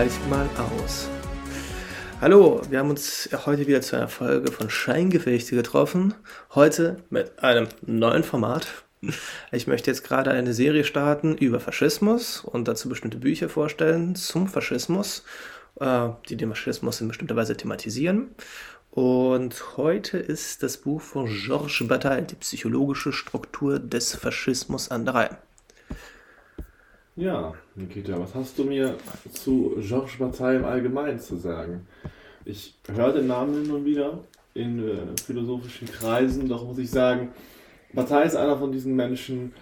Gleich mal aus. Hallo, wir haben uns heute wieder zu einer Folge von Scheingefechte getroffen. Heute mit einem neuen Format. Ich möchte jetzt gerade eine Serie starten über Faschismus und dazu bestimmte Bücher vorstellen zum Faschismus, äh, die den Faschismus in bestimmter Weise thematisieren. Und heute ist das Buch von Georges Bataille, die psychologische Struktur des Faschismus an der Reihe. Ja, Nikita, was hast du mir zu Georges Bataille im Allgemeinen zu sagen? Ich höre den Namen nun wieder in äh, philosophischen Kreisen, doch muss ich sagen, Bataille ist einer von diesen Menschen,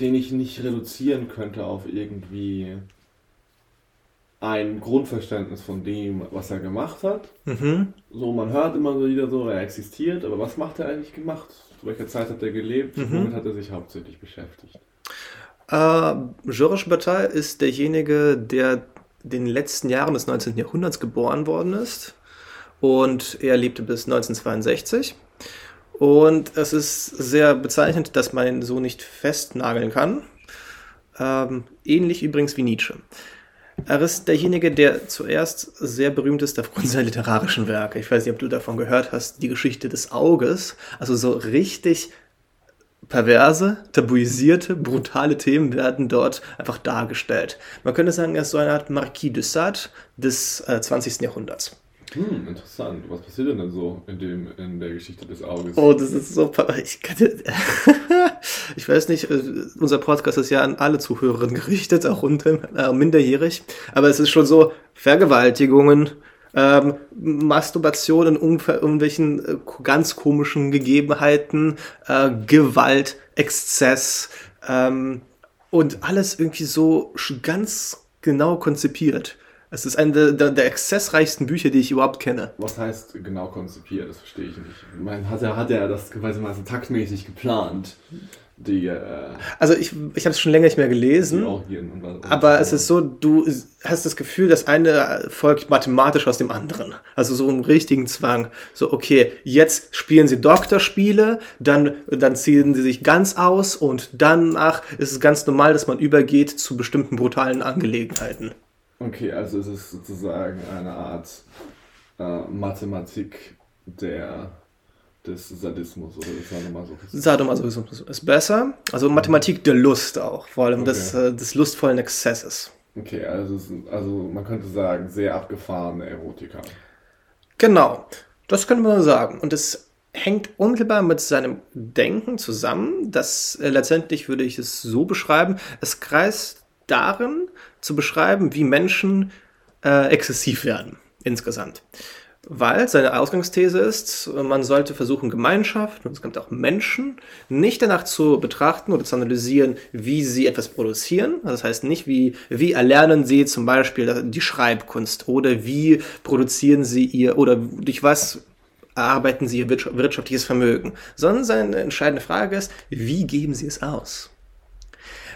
den ich nicht reduzieren könnte auf irgendwie ein Grundverständnis von dem, was er gemacht hat. Mhm. So, man hört immer so wieder so, er existiert, aber was macht er eigentlich gemacht? Zu welcher Zeit hat er gelebt? Mhm. Womit hat er sich hauptsächlich beschäftigt? Äh, Georges Bataille ist derjenige, der in den letzten Jahren des 19. Jahrhunderts geboren worden ist. Und er lebte bis 1962. Und es ist sehr bezeichnend, dass man ihn so nicht festnageln kann. Ähm, ähnlich übrigens wie Nietzsche. Er ist derjenige, der zuerst sehr berühmt ist aufgrund seiner literarischen Werke. Ich weiß nicht, ob du davon gehört hast, die Geschichte des Auges. Also so richtig perverse, tabuisierte, brutale Themen werden dort einfach dargestellt. Man könnte sagen, er ist so eine Art Marquis de Sade des äh, 20. Jahrhunderts. Hm, interessant. Was passiert denn, denn so in, dem, in der Geschichte des Auges? Oh, das ist so. Ich, ich weiß nicht, äh, unser Podcast ist ja an alle Zuhörerinnen gerichtet, auch unter, äh, minderjährig. Aber es ist schon so: Vergewaltigungen, ähm, Masturbation in irgendwelchen äh, ganz komischen Gegebenheiten, äh, Gewalt, Exzess ähm, und alles irgendwie so ganz genau konzipiert. Es ist eine der, der, exzessreichsten Bücher, die ich überhaupt kenne. Was heißt genau konzipiert? Das verstehe ich nicht. Man hat er, hat er das gewissermaßen taktmäßig geplant die. Äh, also ich, ich habe es schon länger nicht mehr gelesen. aber es ist so, du hast das Gefühl, das eine folgt mathematisch aus dem anderen. Also so im richtigen Zwang. So, okay, jetzt spielen sie Doktorspiele, dann, dann ziehen sie sich ganz aus und danach ist es ganz normal, dass man übergeht zu bestimmten brutalen Angelegenheiten. Okay, also es ist sozusagen eine Art äh, Mathematik der des Sadismus oder des Sadomasochismus. Sadomasochismus ist besser. Also Mathematik der Lust auch, vor allem okay. des, äh, des lustvollen Exzesses. Okay, also, also man könnte sagen, sehr abgefahrene Erotika. Genau, das könnte man sagen. Und es hängt unmittelbar mit seinem Denken zusammen. Das äh, letztendlich würde ich es so beschreiben. Es kreist darin, zu beschreiben, wie Menschen äh, exzessiv werden insgesamt weil seine Ausgangsthese ist, man sollte versuchen, Gemeinschaft und es gibt auch Menschen nicht danach zu betrachten oder zu analysieren, wie sie etwas produzieren. Also das heißt nicht, wie, wie erlernen sie zum Beispiel die Schreibkunst oder wie produzieren sie ihr oder durch was erarbeiten sie ihr wirtschaftliches Vermögen, sondern seine entscheidende Frage ist, wie geben sie es aus?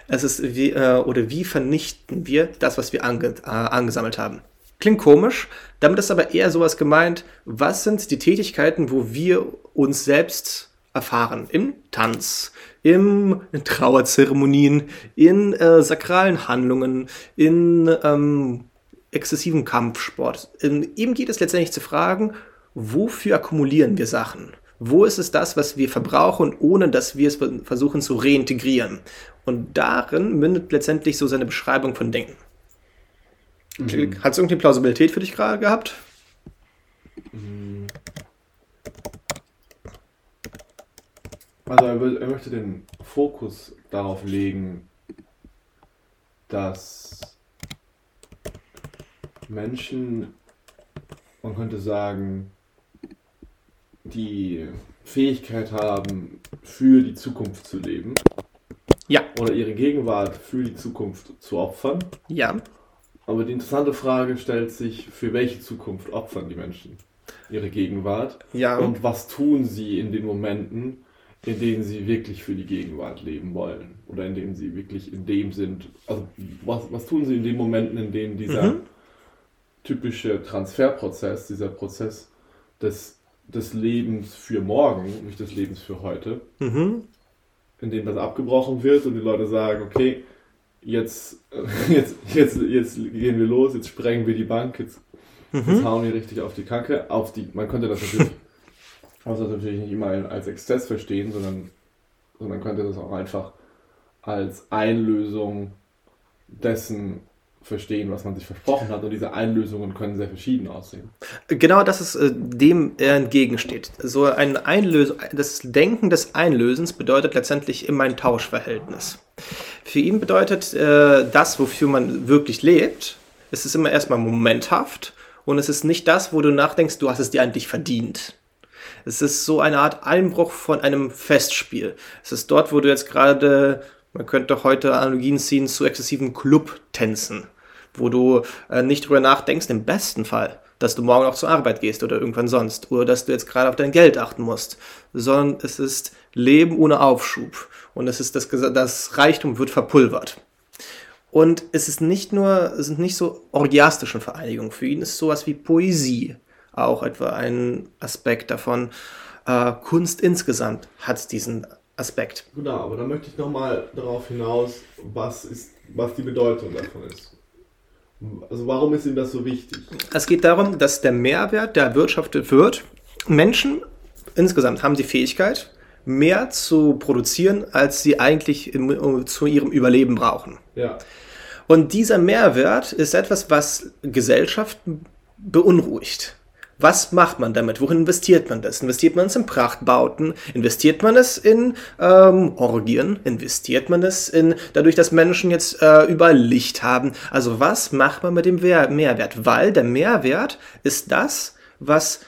Es ist wie, äh, oder wie vernichten wir das, was wir ange, äh, angesammelt haben? Klingt komisch, damit ist aber eher sowas gemeint, was sind die Tätigkeiten, wo wir uns selbst erfahren? Im Tanz, im in Trauerzeremonien, in äh, sakralen Handlungen, in ähm, exzessiven Kampfsport. In, eben geht es letztendlich zu fragen, wofür akkumulieren wir Sachen? Wo ist es das, was wir verbrauchen, ohne dass wir es versuchen zu reintegrieren? Und darin mündet letztendlich so seine Beschreibung von Denken. Mhm. Hat es irgendwie Plausibilität für dich gerade gehabt? Also er, will, er möchte den Fokus darauf legen, dass Menschen, man könnte sagen, die Fähigkeit haben, für die Zukunft zu leben. Ja. Oder ihre Gegenwart für die Zukunft zu opfern. Ja Aber die interessante Frage stellt sich, für welche Zukunft opfern die Menschen ihre Gegenwart? Ja. Und was tun sie in den Momenten, in denen sie wirklich für die Gegenwart leben wollen? Oder in denen sie wirklich in dem sind, also was, was tun sie in den Momenten, in denen dieser Mhm. typische Transferprozess, dieser Prozess des, des Lebens für morgen, nicht des Lebens für heute, Mhm. in dem das abgebrochen wird und die Leute sagen, okay, jetzt, jetzt, jetzt, jetzt gehen wir los, jetzt sprengen wir die Bank, jetzt, jetzt Mhm. hauen wir richtig auf die Kacke, auf die, man könnte das natürlich, das natürlich nicht immer als Exzess verstehen, sondern, sondern könnte das auch einfach als Einlösung dessen verstehen, was man sich versprochen hat und diese Einlösungen können sehr verschieden aussehen. Genau das ist äh, dem er entgegensteht. So ein Einlös das Denken des Einlösens bedeutet letztendlich immer ein Tauschverhältnis. Für ihn bedeutet äh, das, wofür man wirklich lebt, es ist immer erstmal momenthaft und es ist nicht das, wo du nachdenkst, du hast es dir eigentlich verdient. Es ist so eine Art Einbruch von einem Festspiel. Es ist dort, wo du jetzt gerade, man könnte heute Analogien ziehen zu exzessiven Clubtänzen, wo du äh, nicht drüber nachdenkst, im besten Fall, dass du morgen auch zur Arbeit gehst oder irgendwann sonst, oder dass du jetzt gerade auf dein Geld achten musst, sondern es ist Leben ohne Aufschub und es ist das, das Reichtum wird verpulvert. Und es ist nicht nur, es sind nicht so orgiastische Vereinigungen. Für ihn ist sowas wie Poesie auch etwa ein Aspekt davon. Äh, Kunst insgesamt hat diesen Aspekt. Genau, aber da möchte ich nochmal darauf hinaus, was, ist, was die Bedeutung davon ist. Also warum ist ihm das so wichtig? Es geht darum, dass der Mehrwert, der erwirtschaftet wird, Menschen insgesamt haben die Fähigkeit, mehr zu produzieren, als sie eigentlich im, zu ihrem Überleben brauchen. Ja, Und dieser Mehrwert ist etwas, was Gesellschaften beunruhigt. Was macht man damit? Wohin investiert man das? Investiert man es in Prachtbauten? Investiert man es in ähm, Orgien? Investiert man es in dadurch, dass Menschen jetzt äh, überall Licht haben? Also was macht man mit dem Mehrwert? Weil der Mehrwert ist das, was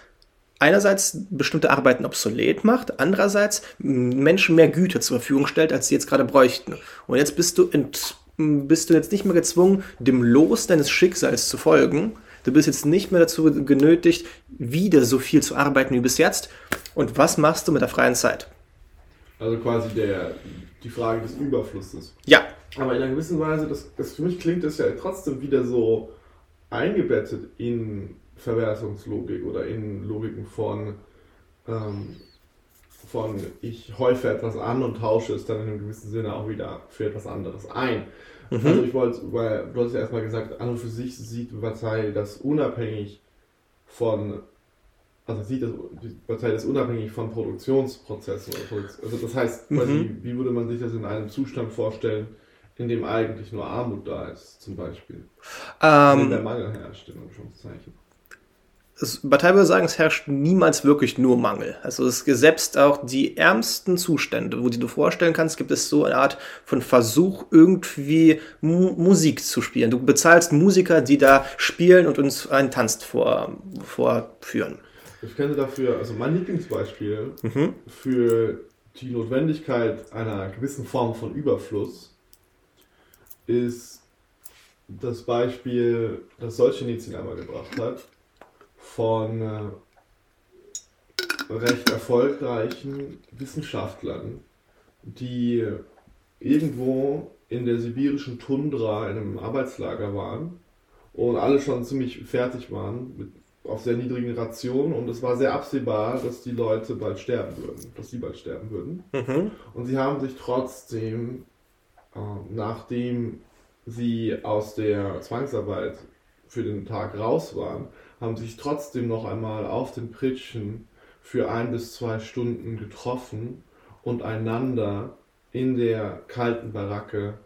einerseits bestimmte Arbeiten obsolet macht, andererseits Menschen mehr Güter zur Verfügung stellt, als sie jetzt gerade bräuchten. Und jetzt bist du, bist du jetzt nicht mehr gezwungen, dem Los deines Schicksals zu folgen. Du bist jetzt nicht mehr dazu genötigt, wieder so viel zu arbeiten wie bis jetzt. Und was machst du mit der freien Zeit? also quasi der, die Frage des Überflusses. Ja, Aber in einer gewissen Weise, das, das für mich klingt das ja trotzdem wieder so eingebettet in Verwertungslogik oder in Logiken von, ähm, von ich häufe etwas an und tausche es dann in einem gewissen Sinne auch wieder für etwas anderes ein. Also ich wollte, weil du hast ja erstmal gesagt, an und für sich sieht Partei das unabhängig von, also sieht das, Partei das unabhängig von Produktionsprozessen. Also das heißt, quasi, wie würde man sich das in einem Zustand vorstellen, in dem eigentlich nur Armut da ist, zum Beispiel? Ähm, der Mangel herrscht, in Anführungszeichen. Es, Partei würde sagen, es herrscht niemals wirklich nur Mangel. Also es selbst auch die ärmsten Zustände, wo die du vorstellen kannst, gibt es so eine Art von Versuch, irgendwie Mu Musik zu spielen. Du bezahlst Musiker, die da spielen und uns einen Tanz vor, vorführen. Ich kenne dafür, also mein Lieblingsbeispiel Mhm. für die Notwendigkeit einer gewissen Form von Überfluss ist das Beispiel, das Solzhenitsyn einmal gebracht hat, von äh, recht erfolgreichen Wissenschaftlern, die irgendwo in der sibirischen Tundra in einem Arbeitslager waren und alle schon ziemlich fertig waren, mit, auf sehr niedrigen Rationen und es war sehr absehbar, dass die Leute bald sterben würden, dass sie bald sterben würden. Mhm. Und sie haben sich trotzdem, äh, nachdem sie aus der Zwangsarbeit für den Tag raus waren, haben sich trotzdem noch einmal auf den Pritschen für ein bis zwei Stunden getroffen und einander in der kalten Baracke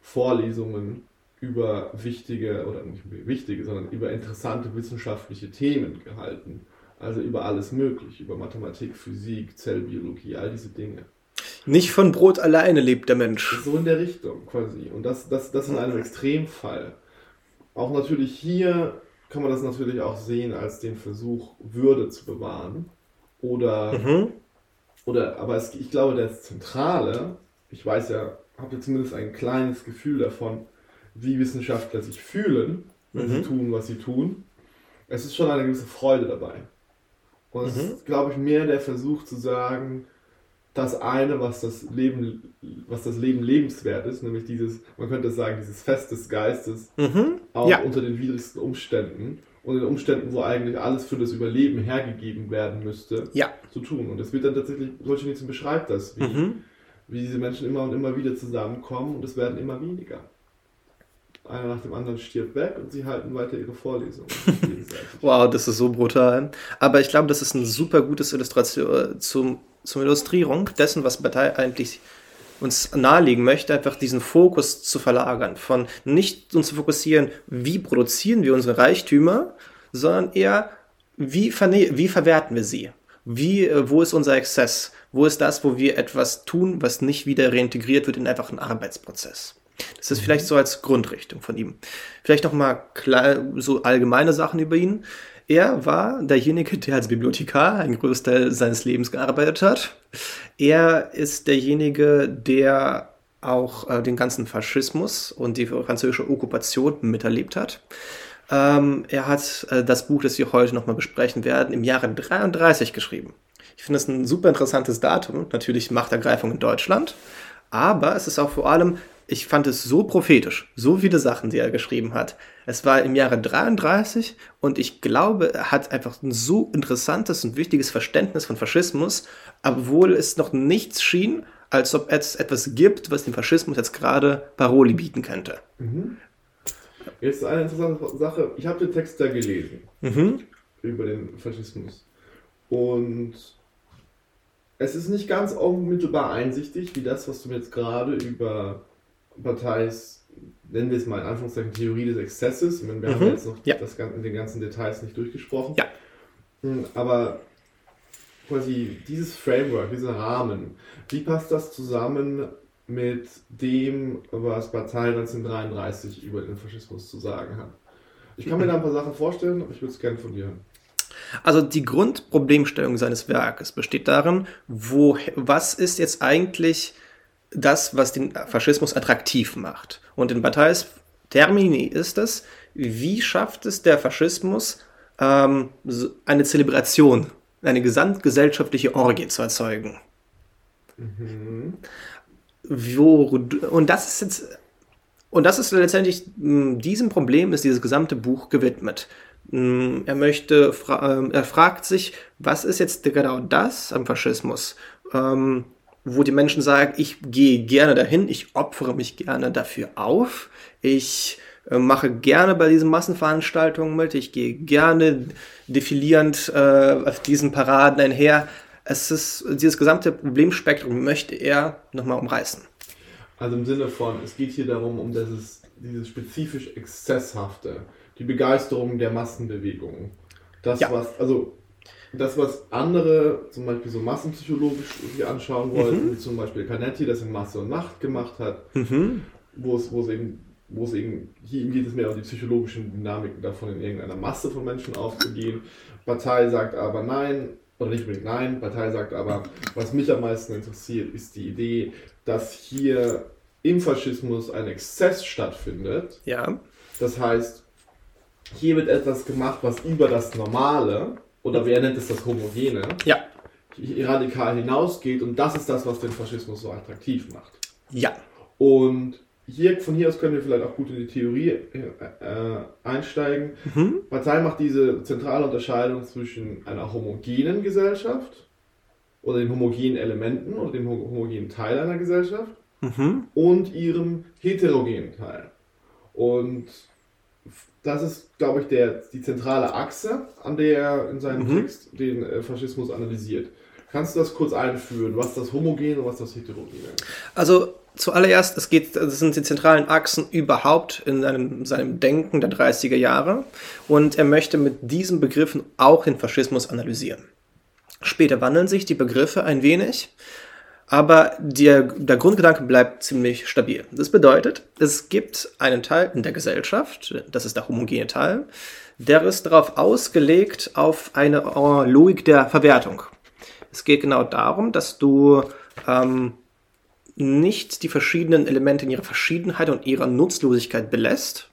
Vorlesungen über wichtige, oder nicht wichtige, sondern über interessante wissenschaftliche Themen gehalten. Also über alles Mögliche, über Mathematik, Physik, Zellbiologie, all diese Dinge. Nicht von Brot alleine lebt der Mensch. So in der Richtung quasi. Und das, das, das in einem Extremfall. Auch natürlich hier kann man das natürlich auch sehen als den Versuch, Würde zu bewahren. Oder, Mhm. oder aber es, ich glaube, das Zentrale, ich weiß ja, habe ja zumindest ein kleines Gefühl davon, wie Wissenschaftler sich fühlen, wenn sie Mhm. tun, was sie tun. Es ist schon eine gewisse Freude dabei. Und es Mhm. ist, glaube ich, mehr der Versuch zu sagen, das eine, was das Leben, was das Leben lebenswert ist, nämlich dieses, man könnte sagen, dieses Fest des Geistes, Mhm. auch Ja. unter den widrigsten Umständen und in Umständen, wo eigentlich alles für das Überleben hergegeben werden müsste, Ja. zu tun. Und es wird dann tatsächlich, Solzhenitsyn beschreibt das, wie, Mhm. wie diese Menschen immer und immer wieder zusammenkommen und es werden immer weniger. Einer nach dem anderen stirbt weg und sie halten weiter ihre Vorlesungen. Wow, das ist so brutal. Aber ich glaube, das ist ein super gutes Illustration zum, zum Illustrierung dessen, was Partei eigentlich uns nahelegen möchte, einfach diesen Fokus zu verlagern. Von nicht uns zu fokussieren, wie produzieren wir unsere Reichtümer, sondern eher, wie, wie verwerten wir sie? Wie, äh, wo ist unser Exzess? Wo ist das, wo wir etwas tun, was nicht wieder reintegriert wird in einfach einen Arbeitsprozess? Das ist vielleicht so als Grundrichtung von ihm. Vielleicht noch mal klar, so allgemeine Sachen über ihn. Er war derjenige, der als Bibliothekar einen Großteil seines Lebens gearbeitet hat. Er ist derjenige, der auch äh, den ganzen Faschismus und die französische Okkupation miterlebt hat. Ähm, er hat äh, das Buch, das wir heute nochmal besprechen werden, im Jahre 33 geschrieben. Ich finde es ein super interessantes Datum, natürlich Machtergreifung in Deutschland, aber es ist auch vor allem, ich fand es so prophetisch, so viele Sachen, die er geschrieben hat. Es war im Jahre 33 und ich glaube, er hat einfach ein so interessantes und wichtiges Verständnis von Faschismus, obwohl es noch nichts schien, als ob es etwas gibt, was dem Faschismus jetzt gerade Paroli bieten könnte. Jetzt eine interessante Sache. Ich habe den Text da gelesen Mhm. über den Faschismus. Und es ist nicht ganz unmittelbar einsichtig, wie das, was du mir jetzt gerade über Parteis, nennen wir es mal in Anführungszeichen, Theorie des Exzesses, wir haben Mhm. jetzt noch Ja. das, in den ganzen Details nicht durchgesprochen. Ja. Mm, Aber quasi dieses Framework, dieser Rahmen, wie passt das zusammen mit dem, was Partei 1933 über den Faschismus zu sagen hat? Ich kann mir da ein paar Sachen vorstellen, aber ich würde es gerne von dir hören. Also die Grundproblemstellung seines Werkes besteht darin, wo, was ist jetzt eigentlich das, was den Faschismus attraktiv macht? Und in Batailles Termini ist es, wie schafft es der Faschismus, ähm, eine Zelebration, eine gesamtgesellschaftliche Orgie zu erzeugen? Wo, und das ist jetzt und das ist letztendlich, mh, diesem Problem ist dieses gesamte Buch gewidmet. Mh, Er möchte, ähm, er fragt sich, was ist jetzt genau das am Faschismus, ähm, wo die Menschen sagen, ich gehe gerne dahin, ich opfere mich gerne dafür auf, ich äh, mache gerne bei diesen Massenveranstaltungen mit, ich gehe gerne defilierend äh, auf diesen Paraden einher. Es ist, dieses gesamte Problemspektrum möchte er nochmal umreißen. Also im Sinne von, es geht hier darum, um dieses, dieses spezifisch Exzesshafte, die Begeisterung der Massenbewegung. Das, Ja. was, also das, was andere zum Beispiel so massenpsychologisch sich anschauen wollten, wie zum Beispiel Canetti das in Masse und Macht gemacht hat, Mhm. wo es, wo es eben, wo es eben, hier geht es mehr um die psychologischen Dynamiken davon, in irgendeiner Masse von Menschen aufzugehen. Partei sagt aber nein, oder nicht unbedingt nein, Partei sagt aber, was mich am meisten interessiert, ist die Idee, dass hier im Faschismus ein Exzess stattfindet. Ja. Das heißt, hier wird etwas gemacht, was über das Normale, oder wer nennt es das Homogene, Ja. radikal hinausgeht und das ist das, was den Faschismus so attraktiv macht. Ja. Und hier, von hier aus können wir vielleicht auch gut in die Theorie äh, äh, einsteigen. Mhm. Partei macht diese zentrale Unterscheidung zwischen einer homogenen Gesellschaft oder den homogenen Elementen oder dem ho- homogenen Teil einer Gesellschaft Mhm. und ihrem heterogenen Teil. Und das ist, glaube ich, der, die zentrale Achse, an der er in seinem Mhm. Text den äh, Faschismus analysiert. Kannst du das kurz einführen, was das Homogene und was das Heterogene? Also zuallererst, es geht, das sind die zentralen Achsen überhaupt in seinem, seinem Denken der 30er Jahre und er möchte mit diesen Begriffen auch den Faschismus analysieren. Später wandeln sich die Begriffe ein wenig, aber der, der Grundgedanke bleibt ziemlich stabil. Das bedeutet, es gibt einen Teil in der Gesellschaft, das ist der homogene Teil, der ist darauf ausgelegt auf eine Logik der Verwertung. Es geht genau darum, dass du ähm, nicht die verschiedenen Elemente in ihrer Verschiedenheit und ihrer Nutzlosigkeit belässt,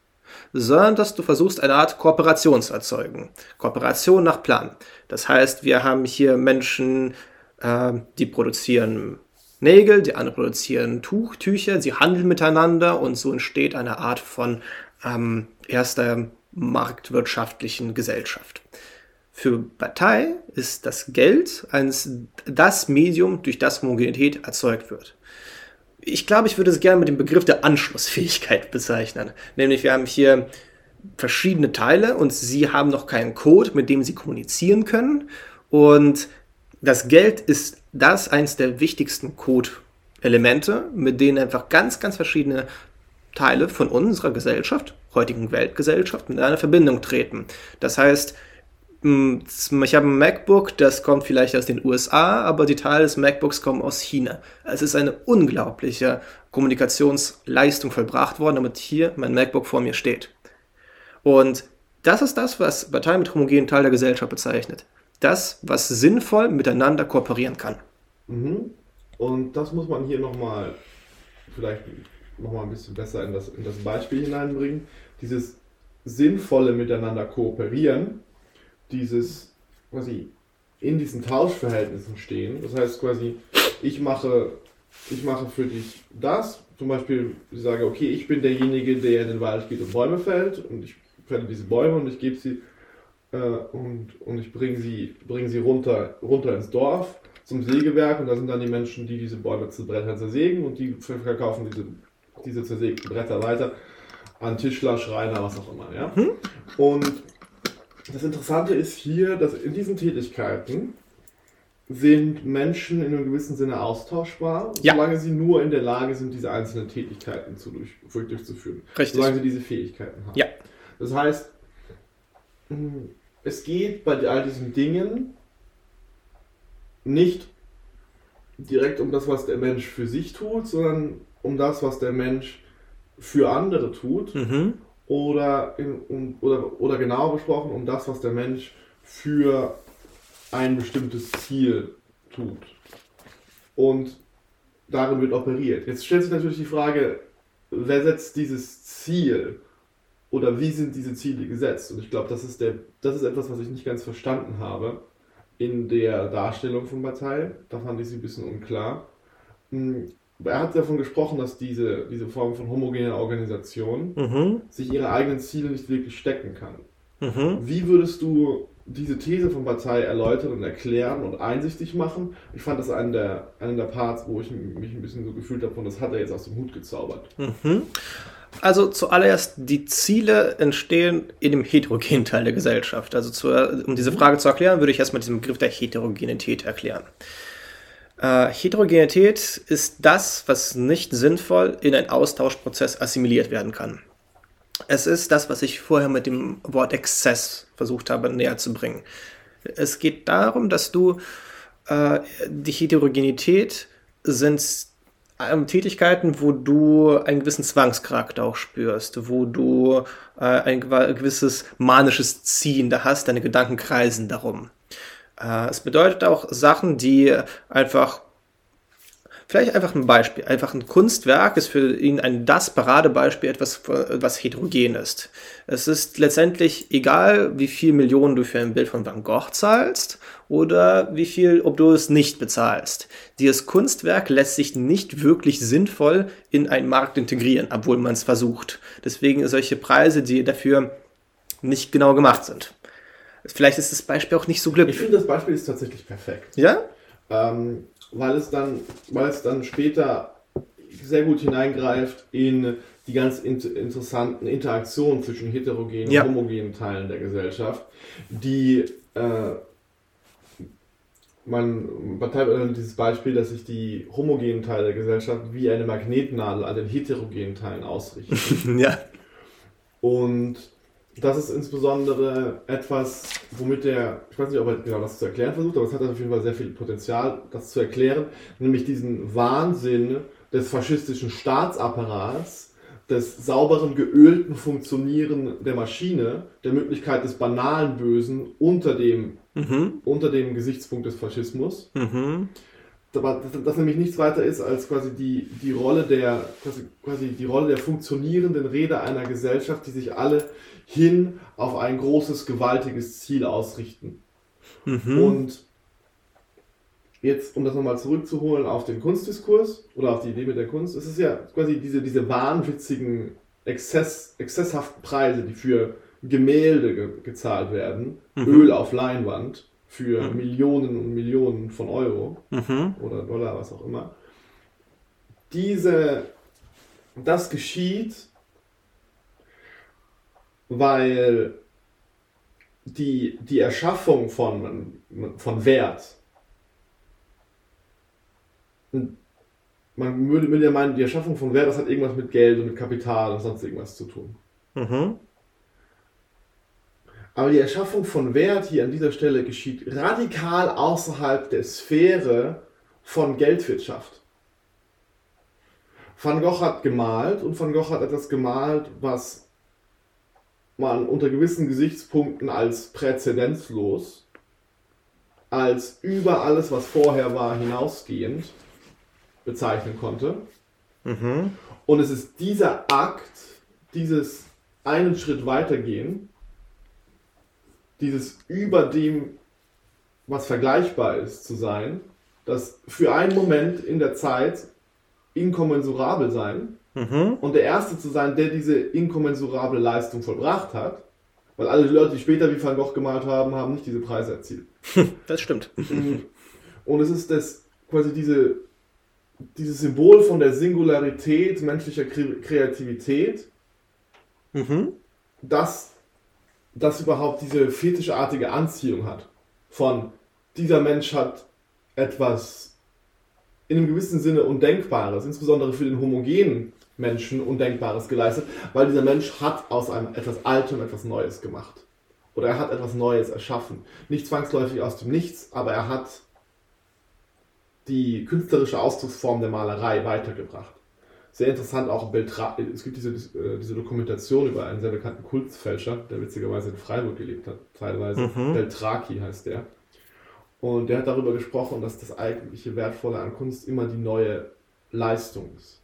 sondern dass du versuchst, eine Art Kooperation zu erzeugen. Kooperation nach Plan. Das heißt, wir haben hier Menschen, äh, die produzieren Nägel, die anderen produzieren Tuch, Tücher, sie handeln miteinander und so entsteht eine Art von ähm, erster marktwirtschaftlichen Gesellschaft. Für Partei ist das Geld eines, das Medium, durch das Homogenität erzeugt wird. Ich glaube, ich würde es gerne mit dem Begriff der Anschlussfähigkeit bezeichnen. Nämlich, wir haben hier verschiedene Teile und sie haben noch keinen Code, mit dem sie kommunizieren können. Und das Geld ist das eines der wichtigsten Code-Elemente, mit denen einfach ganz, ganz verschiedene Teile von unserer Gesellschaft, heutigen Weltgesellschaft, in eine Verbindung treten. Das heißt, hm, ich habe ein MacBook, das kommt vielleicht aus den USA, aber die Teile des MacBooks kommen aus China. Es ist eine unglaubliche Kommunikationsleistung vollbracht worden, damit hier mein MacBook vor mir steht. Und das ist das, was Partei mit homogenen Teil der Gesellschaft bezeichnet das, was sinnvoll miteinander kooperieren kann. Mhm. Und das muss man hier nochmal vielleicht nochmal ein bisschen besser in das, in das Beispiel hineinbringen. Dieses sinnvolle Miteinander kooperieren, dieses quasi in diesen Tauschverhältnissen stehen. Das heißt quasi, ich mache, ich mache für dich das. Zum Beispiel, ich sage, okay, ich bin derjenige, der in den Wald geht und Bäume fällt und ich fälle diese Bäume und ich gebe sie äh, und, und ich bringe sie, bring sie runter, runter ins Dorf zum Sägewerk und da sind dann die Menschen, die diese Bäume zu Brettern zersägen und die verkaufen diese, diese zersägten Bretter weiter an Tischler, Schreiner, was auch immer. Ja? Hm? Und das Interessante ist hier, dass in diesen Tätigkeiten sind Menschen in einem gewissen Sinne austauschbar, ja. solange sie nur in der Lage sind, diese einzelnen Tätigkeiten zu durch, durchzuführen. Richtig. Solange sie diese Fähigkeiten haben. Ja. Das heißt, es geht bei all diesen Dingen nicht direkt um das, was der Mensch für sich tut, sondern um das, was der Mensch für andere tut. Mhm. Oder, in, um, oder, oder genauer besprochen, um das, was der Mensch für ein bestimmtes Ziel tut. Und darin wird operiert. Jetzt stellt sich natürlich die Frage, wer setzt dieses Ziel? oder wie sind diese Ziele gesetzt? Und ich glaube, das ist das ist etwas, was ich nicht ganz verstanden habe in der Darstellung von Partei. Da fand ich sie ein bisschen unklar. Hm, er hat davon gesprochen, dass diese, diese Form von homogener Organisation mhm. sich ihre eigenen Ziele nicht wirklich stecken kann. Mhm. Wie würdest du diese These von Partei erläutern und erklären und einsichtig machen? Ich fand das einen der, einen der Parts, wo ich mich ein bisschen so gefühlt habe, und das hat er jetzt aus dem Hut gezaubert. Mhm. Also zuallererst, die Ziele entstehen in dem heterogenen Teil der Gesellschaft. Also zu, um diese Frage zu erklären, würde ich erstmal diesen Begriff der Heterogenität erklären. Äh, Heterogenität ist das, was nicht sinnvoll in einen Austauschprozess assimiliert werden kann. Es ist das, was ich vorher mit dem Wort Exzess versucht habe näher zu bringen. Es geht darum, dass du äh, die Heterogenität sind ähm, Tätigkeiten, wo du einen gewissen Zwangscharakter auch spürst, wo du äh, ein gewisses manisches Ziehen da hast, deine Gedanken kreisen darum. Äh, es bedeutet auch Sachen, die einfach Vielleicht einfach ein Beispiel. Einfach ein Kunstwerk ist für ihn ein das Paradebeispiel etwas, was heterogen ist. Es ist letztendlich egal, wie viel Millionen du für ein Bild von Van Gogh zahlst oder wie viel, ob du es nicht bezahlst. Dieses Kunstwerk lässt sich nicht wirklich sinnvoll in einen Markt integrieren, obwohl man es versucht. Deswegen solche Preise, die dafür nicht genau gemacht sind. Vielleicht ist das Beispiel auch nicht so glücklich. Ich finde, das Beispiel ist tatsächlich perfekt. Ja? Ähm, weil es dann, weil es dann später sehr gut hineingreift in die ganz interessanten Interaktionen zwischen heterogenen ja. und homogenen Teilen der Gesellschaft, die äh, man betreibt dieses Beispiel, dass sich die homogenen Teile der Gesellschaft wie eine Magnetnadel an den heterogenen Teilen ausrichten. ja. Und das ist insbesondere etwas, womit er, ich weiß nicht, ob er genau das zu erklären versucht, aber es hat auf jeden Fall sehr viel Potenzial, das zu erklären, nämlich diesen Wahnsinn des faschistischen Staatsapparats, des sauberen, geölten Funktionieren der Maschine, der Möglichkeit des banalen Bösen unter dem, mhm. unter dem Gesichtspunkt des Faschismus, mhm. dass das nämlich nichts weiter ist als quasi die, die Rolle der quasi, quasi die Rolle der funktionierenden Räder einer Gesellschaft, die sich alle hin auf ein großes, gewaltiges Ziel ausrichten. Mhm. Und jetzt, um das nochmal zurückzuholen auf den Kunstdiskurs oder auf die Idee mit der Kunst, es ist ja quasi diese, diese wahnwitzigen, exzess, exzesshaften Preise, die für Gemälde ge gezahlt werden, mhm. Öl auf Leinwand, für mhm. Millionen und Millionen von Euro mhm. oder Dollar, was auch immer. Diese, das geschieht, weil die, die Erschaffung von, von Wert, man würde, würde ja meinen, die Erschaffung von Wert, das hat irgendwas mit Geld und mit Kapital und sonst irgendwas zu tun. Mhm. Aber die Erschaffung von Wert hier an dieser Stelle geschieht radikal außerhalb der Sphäre von Geldwirtschaft. Van Gogh hat gemalt und Van Gogh hat etwas gemalt, was man unter gewissen Gesichtspunkten als präzedenzlos, als über alles, was vorher war, hinausgehend bezeichnen konnte. Mhm. Und es ist dieser Akt, dieses einen Schritt weitergehen, dieses über dem, was vergleichbar ist, zu sein, das für einen Moment in der Zeit inkommensurabel sein mhm. und der Erste zu sein, der diese inkommensurable Leistung vollbracht hat, weil alle Leute, die später wie Van Gogh gemalt haben, haben nicht diese Preise erzielt. Das stimmt. Und es ist das quasi diese, dieses Symbol von der Singularität menschlicher Kreativität, mhm. das das überhaupt diese fetischartige Anziehung hat. Von dieser Mensch hat etwas in einem gewissen Sinne Undenkbares, insbesondere für den homogenen Menschen Undenkbares geleistet, weil dieser Mensch hat aus einem etwas Altem etwas Neues gemacht. Oder er hat etwas Neues erschaffen. Nicht zwangsläufig aus dem Nichts, aber er hat die künstlerische Ausdrucksform der Malerei weitergebracht sehr interessant auch Beltra es gibt diese, äh, diese Dokumentation über einen sehr bekannten Kunstfälscher, der witzigerweise in Freiburg gelebt hat, teilweise. Mhm. Beltraki heißt der. Und der hat darüber gesprochen, dass das eigentliche Wertvolle an Kunst immer die neue Leistung ist.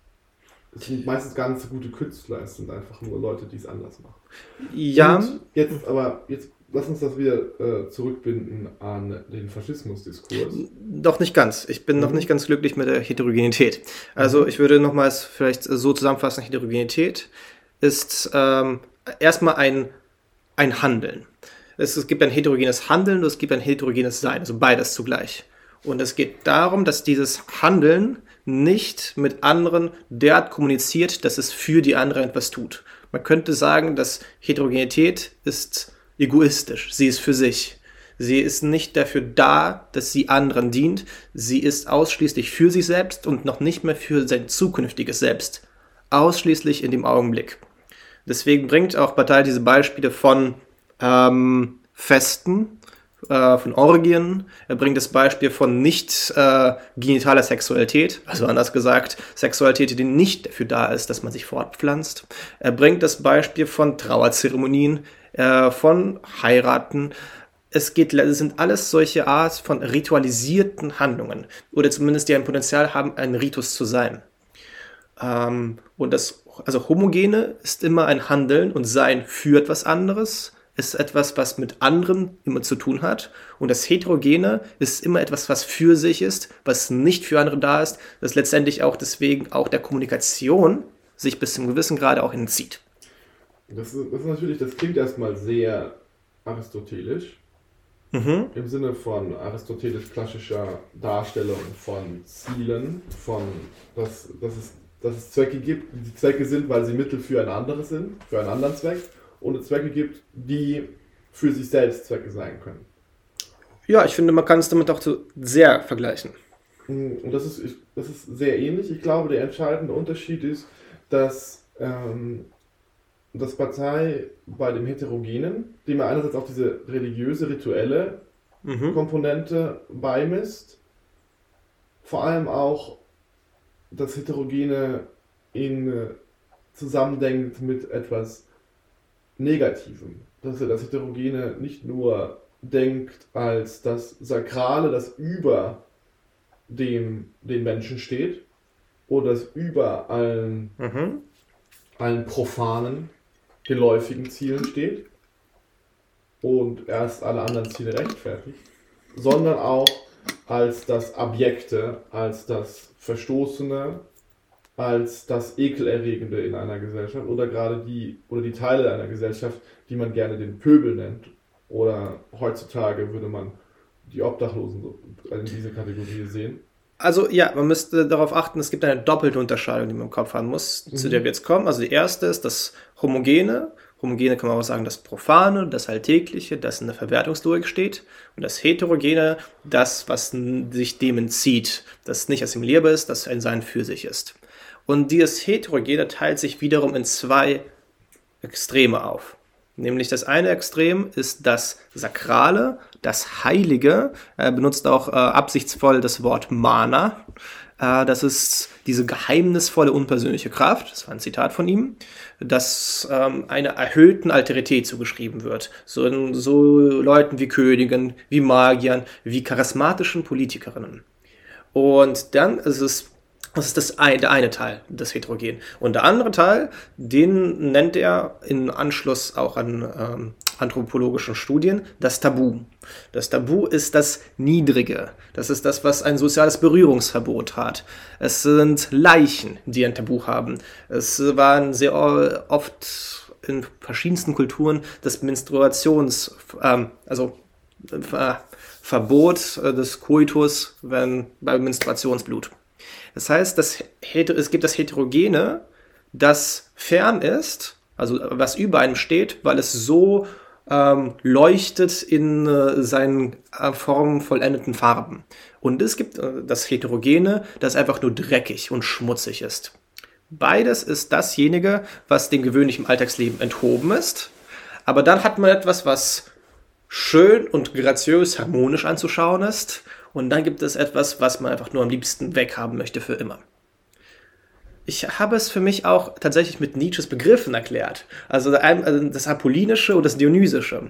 Es sind meistens gar nicht so gute Künstler, es sind einfach nur Leute, die es anders machen. Ja. Und jetzt aber, jetzt lass uns das wieder äh, zurückbinden an den Faschismusdiskurs. Doch nicht ganz. Ich bin mhm. noch nicht ganz glücklich mit der Heterogenität. Also mhm. ich würde nochmals vielleicht so zusammenfassen, Heterogenität ist ähm, erstmal ein, ein Handeln. Es, es gibt ein heterogenes Handeln und es gibt ein heterogenes Sein, also beides zugleich. Und es geht darum, dass dieses Handeln nicht mit anderen derart kommuniziert, dass es für die anderen etwas tut. Man könnte sagen, dass Heterogenität ist egoistisch. Sie ist für sich. Sie ist nicht dafür da, dass sie anderen dient. Sie ist ausschließlich für sich selbst und noch nicht mehr für sein zukünftiges Selbst. Ausschließlich in dem Augenblick. Deswegen bringt auch Partei diese Beispiele von ähm, Festen, äh, von Orgien. Er bringt das Beispiel von nicht äh, genitaler Sexualität, also anders gesagt, Sexualität, die nicht dafür da ist, dass man sich fortpflanzt. Er bringt das Beispiel von Trauerzeremonien, äh, von Heiraten. Es, geht, es sind alles solche Art von ritualisierten Handlungen oder zumindest die ein Potenzial haben, ein Ritus zu sein. Ähm, und das, also Homogene ist immer ein Handeln und Sein für etwas anderes, ist etwas, was mit anderen immer zu tun hat. Und das Heterogene ist immer etwas, was für sich ist, was nicht für andere da ist, das letztendlich auch deswegen auch der Kommunikation sich bis zum gewissen Grade auch entzieht. Das ist, das ist natürlich, das klingt erstmal sehr aristotelisch. Mhm. Im Sinne von aristotelisch-klassischer Darstellung von Zielen, von dass, dass, es, dass es Zwecke gibt, die Zwecke sind, weil sie Mittel für ein anderes sind, für einen anderen Zweck, und Zwecke gibt, die für sich selbst Zwecke sein können. Ja, ich finde, man kann es damit auch so sehr vergleichen. Mm, und das ist, das ist sehr ähnlich. Ich glaube, der entscheidende Unterschied ist, dass ähm, das Partei bei dem Heterogenen, dem er einerseits auch diese religiöse, rituelle mhm. Komponente beimisst, vor allem auch das Heterogene in äh, zusammendenkt mit etwas Negativem. Dass er das Heterogene nicht nur denkt als das Sakrale, das über dem, den Menschen steht oder das über allen, Mhm. allen profanen, geläufigen Zielen steht und erst alle anderen Ziele rechtfertigt, sondern auch als das Abjekte, als das Verstoßene, als das Ekelerregende in einer Gesellschaft oder gerade die oder die Teile einer Gesellschaft, die man gerne den Pöbel nennt. Oder heutzutage würde man die Obdachlosen in diese Kategorie sehen. Also ja, man müsste darauf achten, es gibt eine doppelte Unterscheidung, die man im Kopf haben muss, zu der wir jetzt kommen. Also die erste ist das Homogene. Homogene kann man auch sagen, das Profane, das Alltägliche, das in der Verwertungslogik steht. Und das Heterogene, das, was sich dem entzieht, das nicht assimilierbar ist, das ein Sein für sich ist. Und dieses Heterogene teilt sich wiederum in zwei Extreme auf. Nämlich das eine Extrem ist das Sakrale, das Heilige. Er benutzt auch äh, absichtsvoll das Wort Mana. Äh, das ist diese geheimnisvolle, unpersönliche Kraft, das war ein Zitat von ihm, das ähm, einer erhöhten Alterität zugeschrieben wird. So, in, so Leuten wie Königen, wie Magiern, wie charismatischen Politikerinnen. Und dann ist es, das ist das ein, der eine Teil, das Heterogen. Und der andere Teil, den nennt er in Anschluss auch an ähm, anthropologischen Studien das Tabu. Das Tabu ist das Niedrige. Das ist das, was ein soziales Berührungsverbot hat. Es sind Leichen, die ein Tabu haben. Es waren sehr oft in verschiedensten Kulturen das Menstruations, ähm, also äh, Verbot äh, des Koitus wenn, bei Menstruationsblut. Das heißt, das, es gibt das Heterogene, das fern ist, also was über einem steht, weil es so ähm, leuchtet in äh, seinen äh, formvollendeten Farben. Und es gibt äh, das Heterogene, das einfach nur dreckig und schmutzig ist. Beides ist dasjenige, was dem gewöhnlichen Alltagsleben enthoben ist. Aber dann hat man etwas, was schön und graziös, harmonisch anzuschauen ist. Und dann gibt es etwas, was man einfach nur am liebsten weghaben möchte für immer. Ich habe es für mich auch tatsächlich mit Nietzsches Begriffen erklärt. Also also das Apollinische und das Dionysische.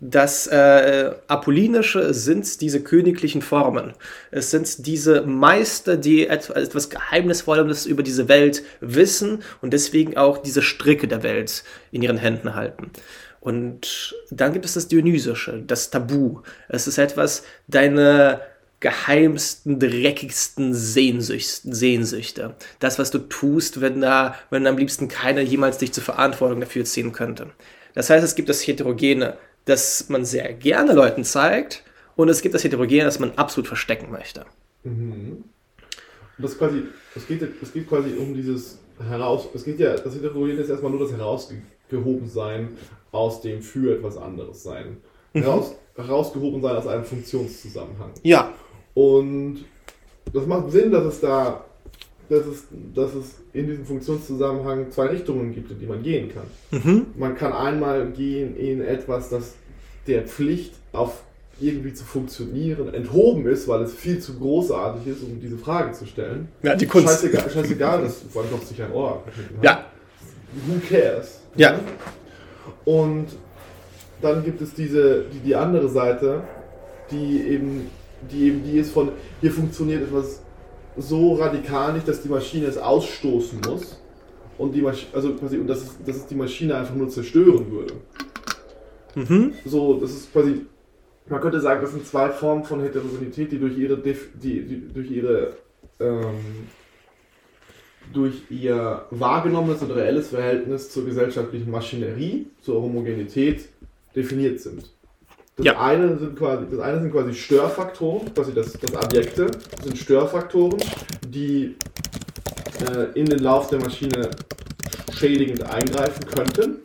Das äh, Apollinische sind diese königlichen Formen. Es sind diese Meister, die etwa- etwas Geheimnisvolles über diese Welt wissen und deswegen auch diese Stricke der Welt in ihren Händen halten. Und dann gibt es das Dionysische, das Tabu. Es ist etwas, deine geheimsten, dreckigsten Sehnsüchte. Das, was du tust, wenn da, wenn am liebsten keiner jemals dich zur Verantwortung dafür ziehen könnte. Das heißt, es gibt das Heterogene, das man sehr gerne Leuten zeigt, und es gibt das Heterogene, das man absolut verstecken möchte. Und das quasi, es geht, es geht quasi um dieses heraus, es geht ja, das Heterogene ist erstmal nur das herausgehoben sein aus dem für etwas anderes sein. Heraus, herausgehoben sein aus einem Funktionszusammenhang. Ja, Und das macht Sinn, dass es da, dass es, dass es in diesem Funktionszusammenhang zwei Richtungen gibt, in die man gehen kann. Man kann einmal gehen in etwas, das der Pflicht auf irgendwie zu funktionieren enthoben ist, weil es viel zu großartig ist, um diese Frage zu stellen. ja die Kunst. Scheißegal, scheißegal dass allem sich ein Ohr abgeschnitten hat. Ja, Who cares? Ja. Und dann gibt es diese, die, die andere Seite, die eben, die eben die ist von, hier funktioniert etwas so radikal nicht, dass die Maschine es ausstoßen muss. Und die also quasi, und dass es, dass es die Maschine einfach nur zerstören würde. mhm. So, das ist quasi, man könnte sagen, das sind zwei Formen von Heterogenität, die durch ihre, Def, die, die, durch ihre, ähm, durch ihr wahrgenommenes und reelles Verhältnis zur gesellschaftlichen Maschinerie, zur Homogenität definiert sind. Das, Ja. eine sind quasi, das eine sind quasi Störfaktoren, quasi das, das Objekte sind Störfaktoren, die äh, in den Lauf der Maschine schädigend eingreifen könnten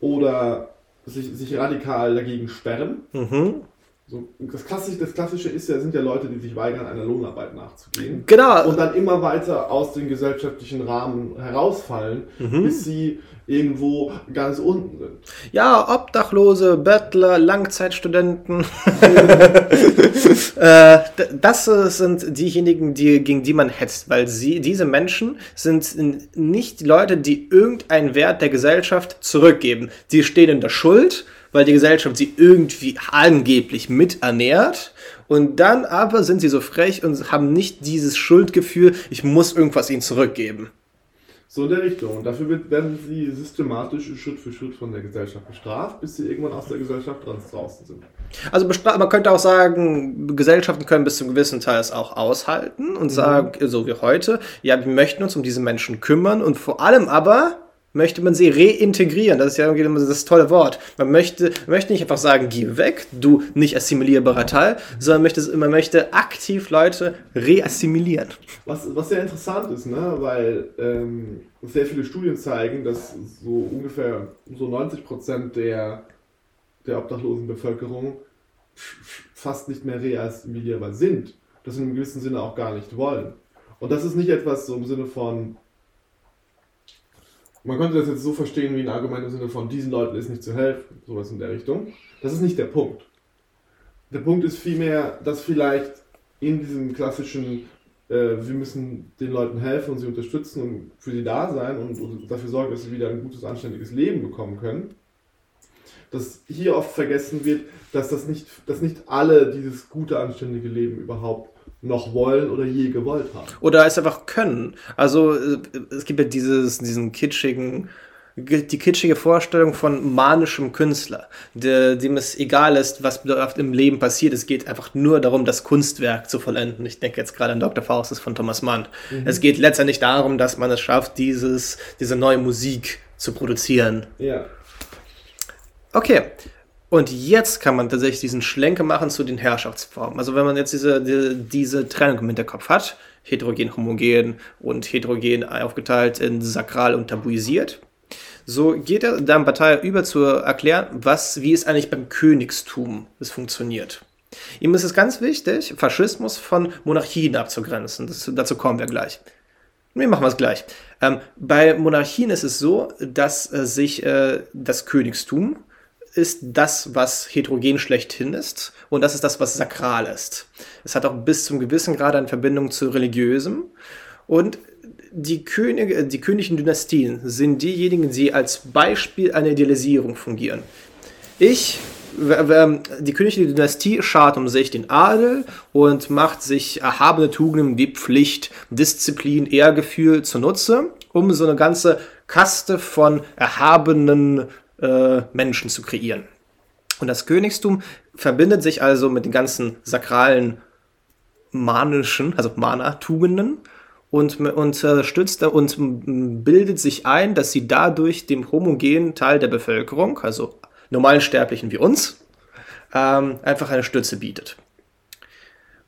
oder sich, sich radikal dagegen sperren. Mhm. So, das, Klassische, das Klassische ist ja, sind ja Leute, die sich weigern, einer Lohnarbeit nachzugehen. Genau. Und dann immer weiter aus dem gesellschaftlichen Rahmen herausfallen, Mhm. bis sie irgendwo ganz unten sind. Ja, Obdachlose, Bettler, Langzeitstudenten. äh, das sind diejenigen, die, gegen die man hetzt, weil sie, diese Menschen sind nicht Leute, die irgendeinen Wert der Gesellschaft zurückgeben. Die stehen in der Schuld, weil die Gesellschaft sie irgendwie angeblich miternährt. Und dann aber sind sie so frech und haben nicht dieses Schuldgefühl, ich muss irgendwas ihnen zurückgeben. So in der Richtung. Und dafür werden sie systematisch Schritt für Schritt von der Gesellschaft bestraft, bis sie irgendwann aus der Gesellschaft draußen sind. Also man könnte auch sagen, Gesellschaften können bis zum gewissen Teil es auch aushalten und mhm. sagen, so wie heute, ja, wir möchten uns um diese Menschen kümmern und vor allem aber möchte man sie reintegrieren. Das ist ja irgendwie das tolle Wort. Man möchte, möchte nicht einfach sagen, geh weg, du nicht assimilierbarer Teil, sondern möchte, man möchte aktiv Leute reassimilieren. Was, was sehr interessant ist, ne? weil ähm, sehr viele Studien zeigen, dass so ungefähr so 90 Prozent der, der obdachlosen Bevölkerung fast nicht mehr reassimilierbar sind. Das in einem gewissen Sinne auch gar nicht wollen. Und das ist nicht etwas so im Sinne von, man könnte das jetzt so verstehen wie ein Argument im Sinne von, diesen Leuten ist nicht zu helfen, sowas in der Richtung. Das ist nicht der Punkt. Der Punkt ist vielmehr, dass vielleicht in diesem klassischen, äh, wir müssen den Leuten helfen und sie unterstützen und für sie da sein und, und dafür sorgen, dass sie wieder ein gutes, anständiges Leben bekommen können, dass hier oft vergessen wird, dass das nicht, dass nicht alle dieses gute, anständige Leben überhaupt noch wollen oder je gewollt haben. Oder es einfach können. Also äh, es gibt ja dieses, diesen kitschigen, die kitschige Vorstellung von manischem Künstler, der, dem es egal ist, was im Leben passiert. Es geht einfach nur darum, das Kunstwerk zu vollenden. Ich denke jetzt gerade an Dr. Faustus von Thomas Mann. Mhm. Es geht letztendlich darum, dass man es schafft, dieses, diese neue Musik zu produzieren. Ja. Okay, und jetzt kann man tatsächlich diesen Schlenker machen zu den Herrschaftsformen. Also wenn man jetzt diese, diese, diese Trennung im Hinterkopf hat, heterogen, homogen und heterogen aufgeteilt in sakral und tabuisiert, so geht er dann Partei über zu erklären, was, wie es eigentlich beim Königstum es funktioniert. Ihm ist es ganz wichtig, Faschismus von Monarchien abzugrenzen. Das, dazu kommen wir gleich. Wir machen es gleich. Ähm, bei Monarchien ist es so, dass äh, sich äh, das Königstum ist das, was heterogen schlechthin ist und das ist das, was sakral ist. Es hat auch bis zum gewissen Grad eine Verbindung zu religiösem und die, Könige, die königlichen Dynastien sind diejenigen, die als Beispiel einer Idealisierung fungieren. Ich, die königliche Dynastie schart um sich den Adel und macht sich erhabene Tugenden wie Pflicht, Disziplin, Ehrgefühl zunutze, um so eine ganze Kaste von erhabenen äh, Menschen zu kreieren. Und das Königstum verbindet sich also mit den ganzen sakralen manischen, also Mana-Tugenden und, und äh, stützt und bildet sich ein, dass sie dadurch dem homogenen Teil der Bevölkerung, also normalen Sterblichen wie uns, ähm, einfach eine Stütze bietet.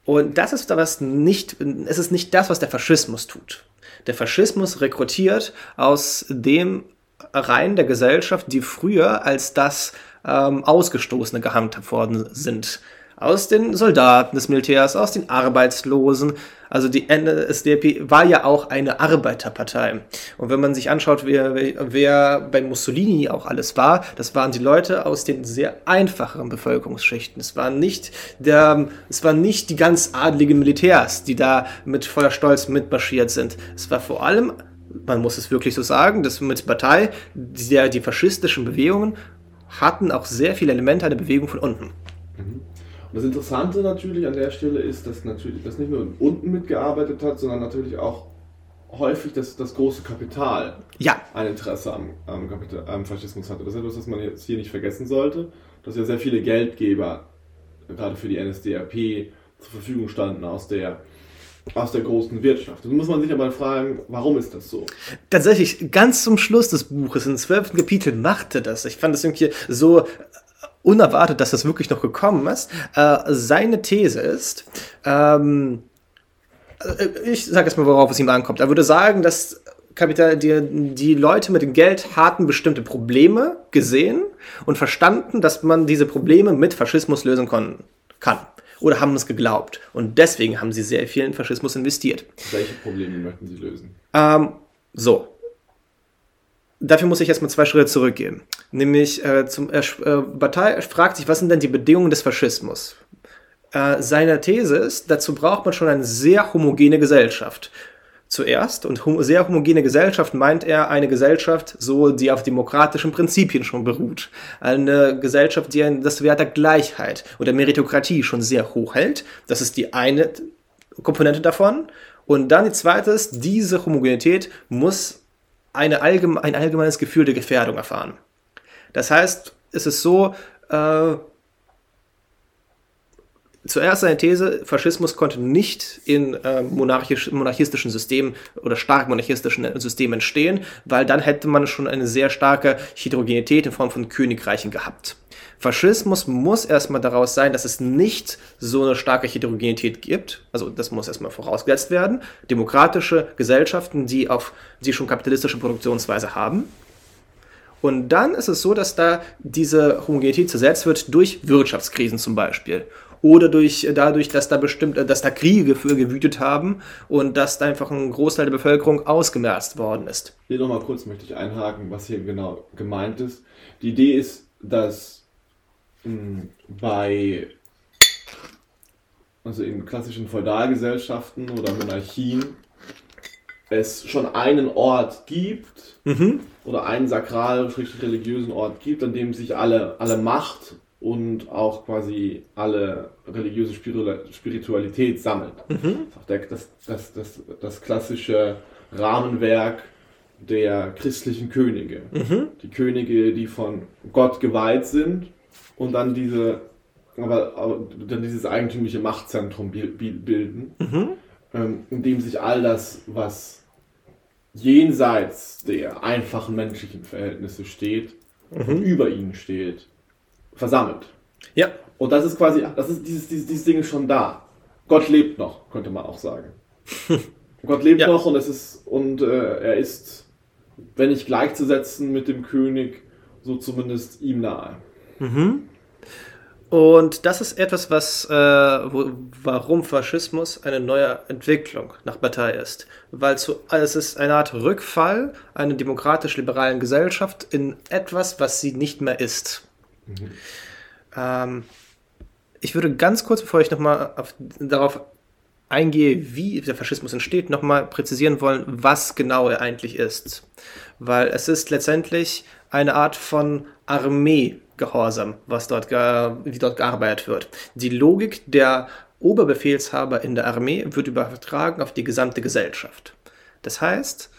Und das ist was nicht, es ist nicht das, was der Faschismus tut. Der Faschismus rekrutiert aus dem Reihen der Gesellschaft, die früher als das ähm, Ausgestoßene gehandhabt worden sind. Aus den Soldaten des Militärs, aus den Arbeitslosen. Also die NSDAP war ja auch eine Arbeiterpartei. Und wenn man sich anschaut, wer, wer bei Mussolini auch alles war, das waren die Leute aus den sehr einfacheren Bevölkerungsschichten. Es waren nicht der, es waren nicht die ganz adligen Militärs, die da mit voller Stolz mitmarschiert sind. Es war vor allem man muss es wirklich so sagen, dass mit Partei, die, die faschistischen Bewegungen hatten auch sehr viele Elemente einer Bewegung von unten. Mhm. Und das Interessante natürlich an der Stelle ist, dass natürlich das nicht nur unten mitgearbeitet hat, sondern natürlich auch häufig das, das große Kapital ja. ein Interesse am, am, Kapital, am Faschismus hatte. Das ist etwas, was man jetzt hier nicht vergessen sollte, dass ja sehr viele Geldgeber gerade für die NSDAP zur Verfügung standen aus der aus der großen Wirtschaft. Da muss man sich aber fragen, warum ist das so? Tatsächlich, ganz zum Schluss des Buches, im zwölften Kapitel, machte das. Ich fand das irgendwie so unerwartet, dass das wirklich noch gekommen ist. Äh, seine These ist, ähm, äh, ich sage jetzt mal, worauf es ihm ankommt. Er würde sagen, dass Kapital, die, die Leute mit dem Geld hatten bestimmte Probleme gesehen und verstanden, dass man diese Probleme mit Faschismus lösen kann oder haben es geglaubt. Und deswegen haben sie sehr viel in Faschismus investiert. Welche Probleme möchten sie lösen? Ähm, so. Dafür muss ich erstmal zwei Schritte zurückgehen. Nämlich, äh, zum, äh, Bataille fragt sich, was sind denn die Bedingungen des Faschismus? Äh, seine These ist, dazu braucht man schon eine sehr homogene Gesellschaft. Zuerst. Und sehr homogene Gesellschaft meint er eine Gesellschaft, so die auf demokratischen Prinzipien schon beruht. Eine Gesellschaft, die das Wert der Gleichheit oder Meritokratie schon sehr hoch hält. Das ist die eine Komponente davon. Und dann die zweite ist, diese Homogenität muss eine allgeme ein allgemeines Gefühl der Gefährdung erfahren. Das heißt, es ist so, äh, Zuerst seine These, Faschismus konnte nicht in äh, monarchisch, monarchistischen Systemen oder stark monarchistischen Systemen entstehen, weil dann hätte man schon eine sehr starke Heterogenität in Form von Königreichen gehabt. Faschismus muss erstmal daraus sein, dass es nicht so eine starke Heterogenität gibt. Also das muss erstmal vorausgesetzt werden. Demokratische Gesellschaften, die auf die schon kapitalistische Produktionsweise haben. Und dann ist es so, dass da diese Homogenität zersetzt wird durch Wirtschaftskrisen zum Beispiel oder durch, dadurch, dass da bestimmt, dass da Kriege für gewütet haben und dass da einfach ein Großteil der Bevölkerung ausgemerzt worden ist. Hier nochmal kurz möchte ich einhaken, was hier genau gemeint ist. Die Idee ist, dass mh, hm, bei also in klassischen Feudalgesellschaften oder Monarchien es schon einen Ort gibt mhm. oder einen sakral religiösen Ort gibt, an dem sich alle, alle Macht und auch quasi alle religiöse Spiritualität sammelt. Mhm. Das, das, das, das, klassische Rahmenwerk der christlichen Könige. Mhm. Die Könige, die von Gott geweiht sind und dann diese aber, aber dann dieses eigentümliche Machtzentrum bilden, mhm. ähm, in dem sich all das, was jenseits der einfachen menschlichen Verhältnisse steht und mhm. über ihnen steht, versammelt. Ja. Und das ist quasi, das ist dieses, dieses, dieses Ding ist schon da. Gott lebt noch, könnte man auch sagen. Gott lebt ja. noch und es ist, und äh, er ist, wenn nicht gleichzusetzen mit dem König, so zumindest ihm nahe. Mhm. Und das ist etwas, was, äh, wo, warum Faschismus eine neue Entwicklung nach Partei ist. Weil zu, es ist eine Art Rückfall einer demokratisch-liberalen Gesellschaft in etwas, was sie nicht mehr ist. Mhm. Ähm, ich würde ganz kurz, bevor ich nochmal darauf eingehe, wie der Faschismus entsteht, nochmal präzisieren wollen, was genau er eigentlich ist. Weil es ist letztendlich eine Art von Armeegehorsam, was dort, wie dort gearbeitet wird. Die Logik der Oberbefehlshaber in der Armee wird übertragen auf die gesamte Gesellschaft. Das heißt,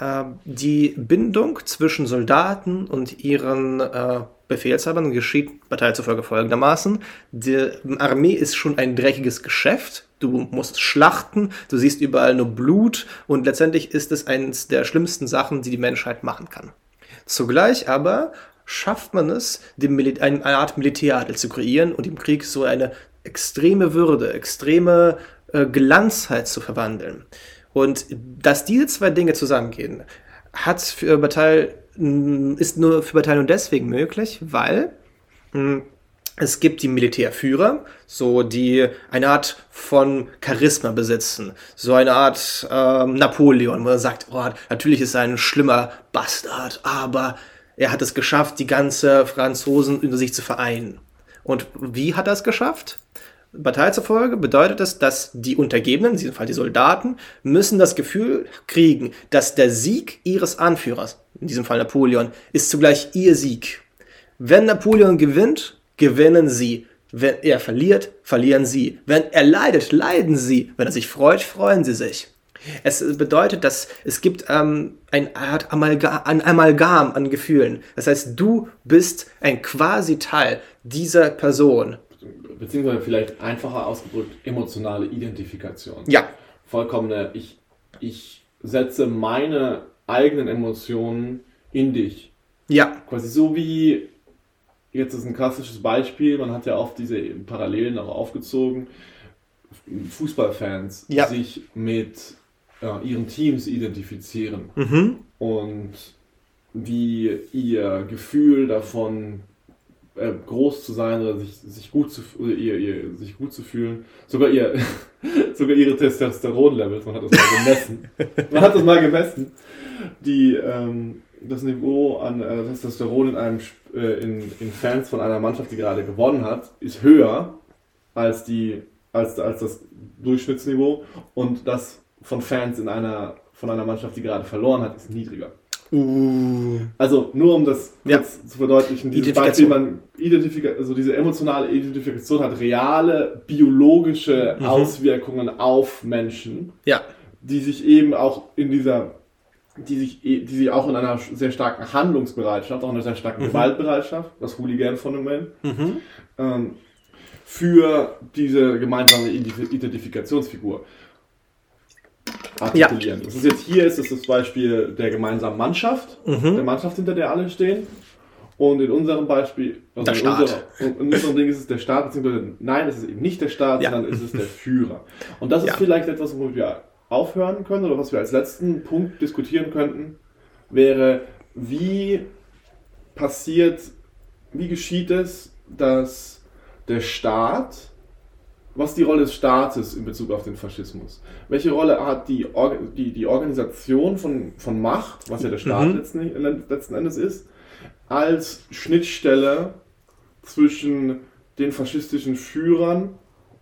ähm, die Bindung zwischen Soldaten und ihren äh, Befehlshabern geschieht Partei zufolge folgendermaßen. Die Armee ist schon ein dreckiges Geschäft. Du musst schlachten, du siehst überall nur Blut und letztendlich ist es eines der schlimmsten Sachen, die die Menschheit machen kann. Zugleich aber schafft man es, eine Art Militäradel zu kreieren und im Krieg so eine extreme Würde, extreme äh, Glanzheit zu verwandeln. Und dass diese zwei Dinge zusammengehen, hat für Bataille, ist nur für Bataille nur deswegen möglich, weil hm, es gibt die Militärführer, so die eine Art von Charisma besitzen, so eine Art ähm, Napoleon, wo er sagt, oh, natürlich ist er ein schlimmer Bastard, aber er hat es geschafft, die ganze Franzosen unter sich zu vereinen. Und wie hat er es geschafft? Partei zufolge bedeutet es, dass die Untergebenen, in diesem Fall die Soldaten, müssen das Gefühl kriegen, dass der Sieg ihres Anführers, in diesem Fall Napoleon, ist zugleich ihr Sieg. Wenn Napoleon gewinnt, gewinnen sie. Wenn er verliert, verlieren sie. Wenn er leidet, leiden sie. Wenn er sich freut, freuen sie sich. Es bedeutet, dass es gibt ähm, eine Art Amalga ein Amalgam an Gefühlen. Das heißt, du bist ein quasi Teil dieser Person beziehungsweise vielleicht einfacher ausgedrückt, emotionale Identifikation. Ja. Vollkommene, ich, ich setze meine eigenen Emotionen in dich. Ja. Quasi so wie, jetzt ist ein klassisches Beispiel, man hat ja oft diese Parallelen auch aufgezogen, Fußballfans ja. sich mit äh, ihren Teams identifizieren mhm. und wie ihr Gefühl davon äh, groß zu sein oder sich, sich, gut zu, oder ihr, ihr, sich gut zu fühlen. Sogar, ihr, sogar ihre Testosteronlevels, man hat das mal gemessen. man hat das mal gemessen. Die, ähm, das Niveau an äh, Testosteron in, einem, äh, in, in Fans von einer Mannschaft, die gerade gewonnen hat, ist höher als, die, als, als das Durchschnittsniveau. Und das von Fans in einer, von einer Mannschaft, die gerade verloren hat, ist niedriger. Uh. Also nur um das Ja. zu verdeutlichen, dieses. Beispiel, man identifika also diese emotionale Identifikation hat reale biologische Mhm. Auswirkungen auf Menschen, Ja. die sich eben auch in dieser, die sich, eh- die sich auch in einer sehr starken Handlungsbereitschaft, auch in einer sehr starken Mhm. Gewaltbereitschaft, das Hooligan-Phänomen, ähm, für diese gemeinsame Ident- Identifikationsfigur artikulieren. Das ist jetzt hier ist es das Beispiel der gemeinsamen Mannschaft, Mhm. der Mannschaft, hinter der alle stehen. Und in unserem Beispiel, also Der in, Staat. Unserer, in unserem Ding ist es der Staat, beziehungsweise nein, es ist eben nicht der Staat, Ja. sondern es ist der Führer. Und das ist Ja. vielleicht etwas, wo wir aufhören können oder was wir als letzten Punkt diskutieren könnten, wäre, wie passiert, wie geschieht es, dass der Staat, was ist die Rolle des Staates in Bezug auf den Faschismus? Welche Rolle hat die, Or die, die Organisation von, von Macht, was ja der Staat Mhm. letzten, letzten Endes ist, als Schnittstelle zwischen den faschistischen Führern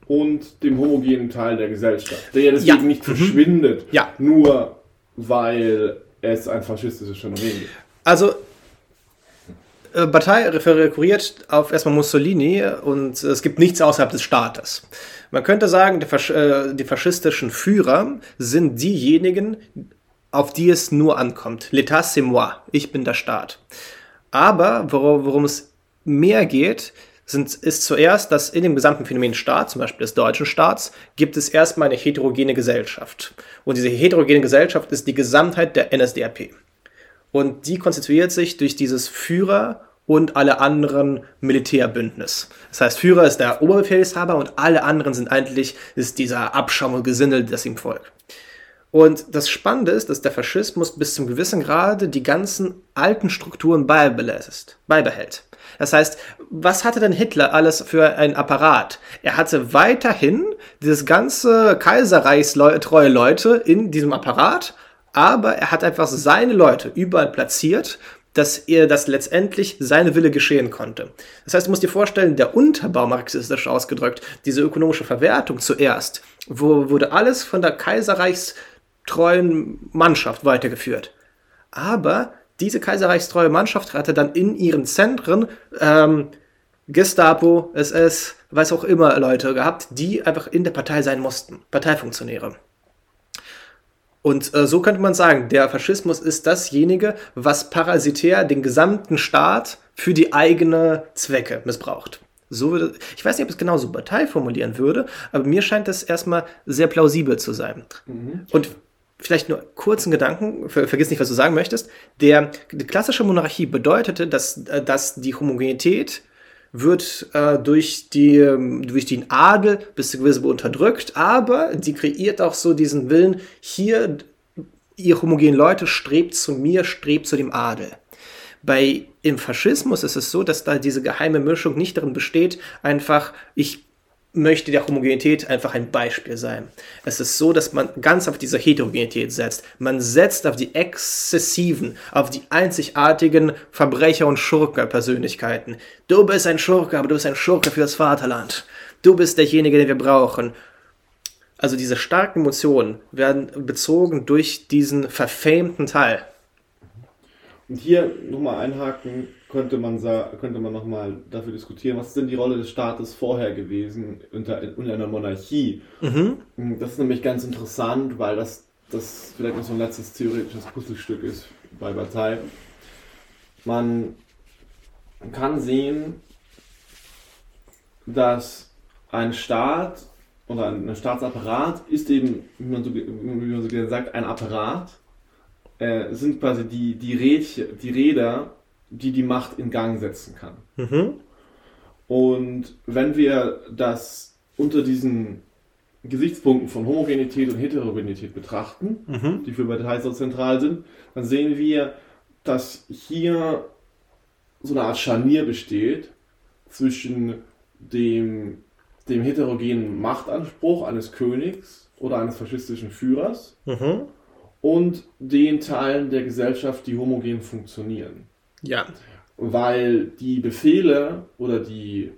und dem homogenen Teil der Gesellschaft, der ja deswegen Ja. nicht Mhm. verschwindet, Ja. nur weil es ein faschistisches Phänomen gibt. Also, äh, Partei rekurriert auf erstmal Mussolini und es gibt nichts außerhalb des Staates. Man könnte sagen, die, Fasch äh, die faschistischen Führer sind diejenigen, auf die es nur ankommt. L'état c'est moi. Ich bin der Staat. Aber wor worum es mehr geht, sind, ist zuerst, dass in dem gesamten Phänomen Staat, zum Beispiel des deutschen Staats, gibt es erstmal eine heterogene Gesellschaft. Und diese heterogene Gesellschaft ist die Gesamtheit der NSDAP. Und die konstituiert sich durch dieses Führer und alle anderen Militärbündnis. Das heißt, Führer ist der Oberbefehlshaber und alle anderen sind eigentlich ist dieser Abschaum und Gesindel, das ihm folgt. Und das Spannende ist, dass der Faschismus bis zum gewissen Grade die ganzen alten Strukturen beibehält. Das heißt, was hatte denn Hitler alles für ein Apparat? Er hatte weiterhin dieses ganze Kaiserreichstreue Leute in diesem Apparat, aber er hat einfach seine Leute überall platziert, dass er das letztendlich seine Wille geschehen konnte. Das heißt, du musst dir vorstellen, der Unterbau marxistisch ausgedrückt, diese ökonomische Verwertung zuerst, wo wurde alles von der kaiserreichstreuen Mannschaft weitergeführt. Aber diese kaiserreichstreue Mannschaft hatte dann in ihren Zentren ähm, Gestapo, SS, weiß auch immer Leute gehabt, die einfach in der Partei sein mussten, Parteifunktionäre. Und äh, so könnte man sagen, der Faschismus ist dasjenige, was parasitär den gesamten Staat für die eigene Zwecke missbraucht. So würde, ich weiß nicht, ob ich es genauso Partei formulieren würde, aber mir scheint das erstmal sehr plausibel zu sein. Und vielleicht nur kurzen Gedanken, ver vergiss nicht, was du sagen möchtest. Der, die klassische Monarchie bedeutete, dass, äh, dass die Homogenität wird äh, durch, die, ähm, durch den Adel bis zu gewissen unterdrückt, aber die kreiert auch so diesen Willen, hier, ihr homogenen Leute, strebt zu mir, strebt zu dem Adel. Bei im Faschismus ist es so, dass da diese geheime Mischung nicht darin besteht, einfach, ich möchte der Homogenität einfach ein Beispiel sein. Es ist so, dass man ganz auf diese Heterogenität setzt. Man setzt auf die exzessiven, auf die einzigartigen Verbrecher- und Schurke-Persönlichkeiten. Du bist ein Schurke, aber du bist ein Schurke fürs Vaterland. Du bist derjenige, den wir brauchen. Also diese starken Emotionen werden bezogen durch diesen verfamten Teil. Und hier nochmal einhaken, könnte man, könnte man nochmal dafür diskutieren, was ist denn die Rolle des Staates vorher gewesen unter, unter einer Monarchie? Das ist nämlich ganz interessant, weil das, das vielleicht noch so ein letztes theoretisches Puzzlestück ist bei Partei. Man kann sehen, dass ein Staat oder ein Staatsapparat ist eben, wie man so, wie man so gerne sagt, ein Apparat, äh, sind quasi die, die, Rädchen, die Räder, die die Macht in Gang setzen kann. Und wenn wir das unter diesen Gesichtspunkten von Homogenität und Heterogenität betrachten, die für Partei so zentral sind, dann sehen wir, dass hier so eine Art Scharnier besteht zwischen dem, dem heterogenen Machtanspruch eines Königs oder eines faschistischen Führers und den Teilen der Gesellschaft, die homogen funktionieren. Ja. Weil die Befehle oder die,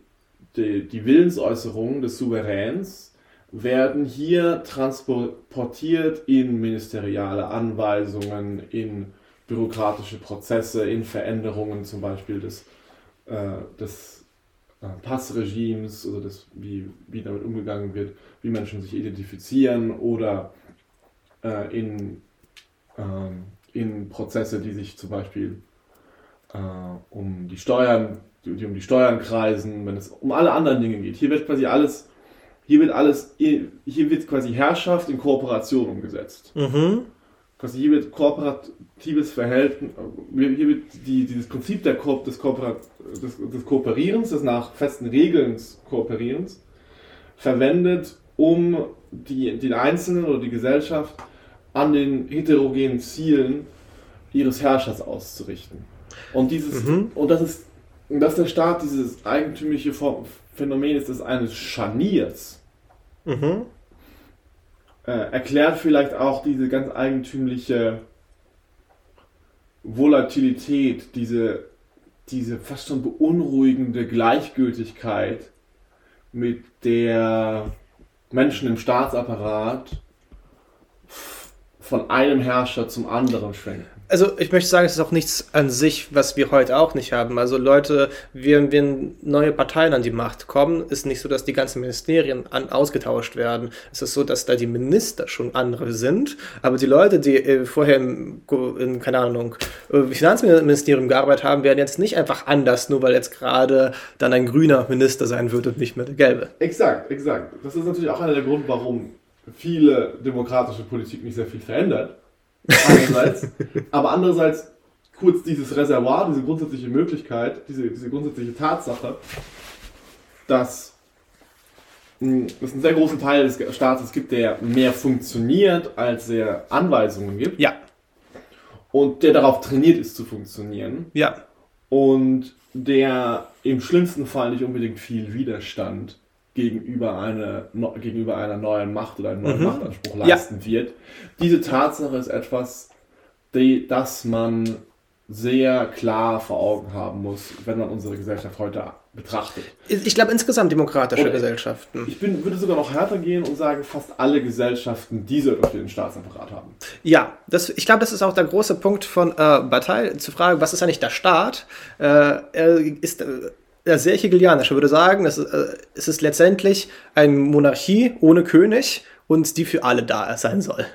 die, die Willensäußerungen des Souveräns werden hier transportiert in ministeriale Anweisungen, in bürokratische Prozesse, in Veränderungen zum Beispiel des, äh, des äh, Passregimes, also das, wie, wie damit umgegangen wird, wie Menschen sich identifizieren oder äh, in, ähm, in Prozesse, die sich zum Beispiel äh, um die Steuern, die, die um die Steuern kreisen, wenn es um alle anderen Dinge geht. Hier wird quasi alles hier wird alles, hier wird quasi Herrschaft in Kooperation umgesetzt. Mhm. Quasi hier wird kooperatives Verhältnis, hier wird die, dieses Prinzip der Ko des, des, des Kooperierens, des nach festen Regeln Kooperierens, verwendet, um die, den Einzelnen oder die Gesellschaft an den heterogenen Zielen ihres Herrschers auszurichten. Und dieses, mhm. und das ist, dass der Staat dieses eigentümliche Phänomen ist des eines Scharniers. Mhm. Äh, erklärt vielleicht auch diese ganz eigentümliche Volatilität, diese, diese fast schon beunruhigende Gleichgültigkeit, mit der Menschen im Staatsapparat von einem Herrscher zum anderen schwenken also ich möchte sagen, es ist auch nichts an sich, was wir heute auch nicht haben. Also Leute, wenn, wenn neue Parteien an die Macht kommen, ist nicht so, dass die ganzen Ministerien an, ausgetauscht werden. Es ist so, dass da die Minister schon andere sind, aber die Leute, die äh, vorher im, in, keine Ahnung, äh, Finanzministerium gearbeitet haben, werden jetzt nicht einfach anders, nur weil jetzt gerade dann ein grüner Minister sein wird und nicht mehr der gelbe. Exakt, exakt. Das ist natürlich auch einer der Gründe, warum viele demokratische Politik nicht sehr viel verändert einerseits, aber andererseits kurz dieses Reservoir, diese grundsätzliche Möglichkeit, diese, diese grundsätzliche Tatsache, dass hm, es einen sehr großen Teil des Staates gibt, der mehr funktioniert, als er Anweisungen gibt. Ja. Und der darauf trainiert ist zu funktionieren. Ja. Und der im schlimmsten Fall nicht unbedingt viel Widerstand gegenüber, eine, gegenüber einer neuen Macht oder einem neuen mhm. Machtanspruch leisten ja. wird. Diese Tatsache ist etwas, die, das man sehr klar vor Augen haben muss, wenn man unsere Gesellschaft heute betrachtet. Ich glaube insgesamt demokratische und Gesellschaften. Ich bin, würde sogar noch härter gehen und sagen, fast alle Gesellschaften, die so den Staatsapparat haben. Ja, das, ich glaube, das ist auch der große Punkt von äh, Partei, zu fragen, was ist eigentlich der Staat? Äh, ist äh, ja, sehr hegelianisch. Ich würde sagen, es ist, äh, es ist letztendlich eine Monarchie ohne König und die für alle da sein soll.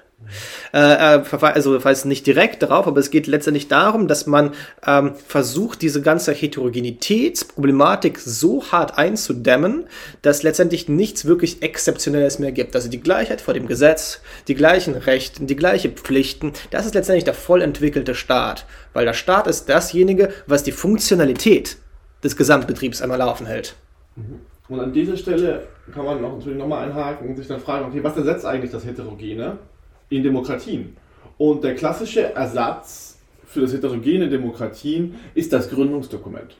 Äh, also falls nicht direkt darauf, aber es geht letztendlich darum, dass man ähm, versucht, diese ganze Heterogenitätsproblematik so hart einzudämmen, dass letztendlich nichts wirklich Exzeptionelles mehr gibt. Also die Gleichheit vor dem Gesetz, die gleichen Rechte, die gleichen Pflichten, das ist letztendlich der voll entwickelte Staat. Weil der Staat ist dasjenige, was die Funktionalität des Gesamtbetriebs einmal laufen hält. Und an dieser Stelle kann man noch, natürlich nochmal einhaken und sich dann fragen, okay, was ersetzt eigentlich das Heterogene in Demokratien? Und der klassische Ersatz für das heterogene Demokratien ist das Gründungsdokument.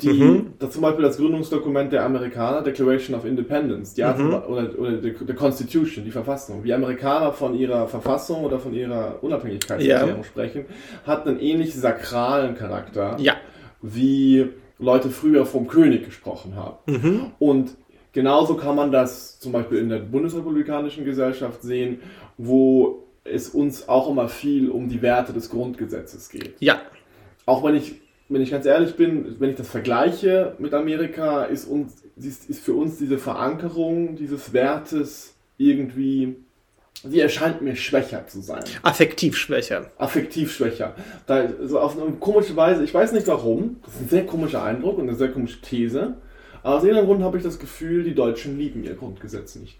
Die, mhm. das zum Beispiel das Gründungsdokument der Amerikaner, Declaration of Independence, die mhm. oder, oder der Constitution, die Verfassung. Wie Amerikaner von ihrer Verfassung oder von ihrer Unabhängigkeitserklärung ja. sprechen, hat einen ähnlich sakralen Charakter. Ja wie Leute früher vom König gesprochen haben. Mhm. Und genauso kann man das zum Beispiel in der bundesrepublikanischen Gesellschaft sehen, wo es uns auch immer viel um die Werte des Grundgesetzes geht. Ja. Auch wenn ich, wenn ich ganz ehrlich bin, wenn ich das vergleiche mit Amerika, ist, uns, ist, ist für uns diese Verankerung dieses Wertes irgendwie sie erscheint mir schwächer zu sein. Affektiv schwächer. Affektiv schwächer. Da, so auf eine komische Weise, ich weiß nicht warum, das ist ein sehr komischer Eindruck und eine sehr komische These, aber aus irgendeinem Grund habe ich das Gefühl, die Deutschen lieben ihr Grundgesetz nicht.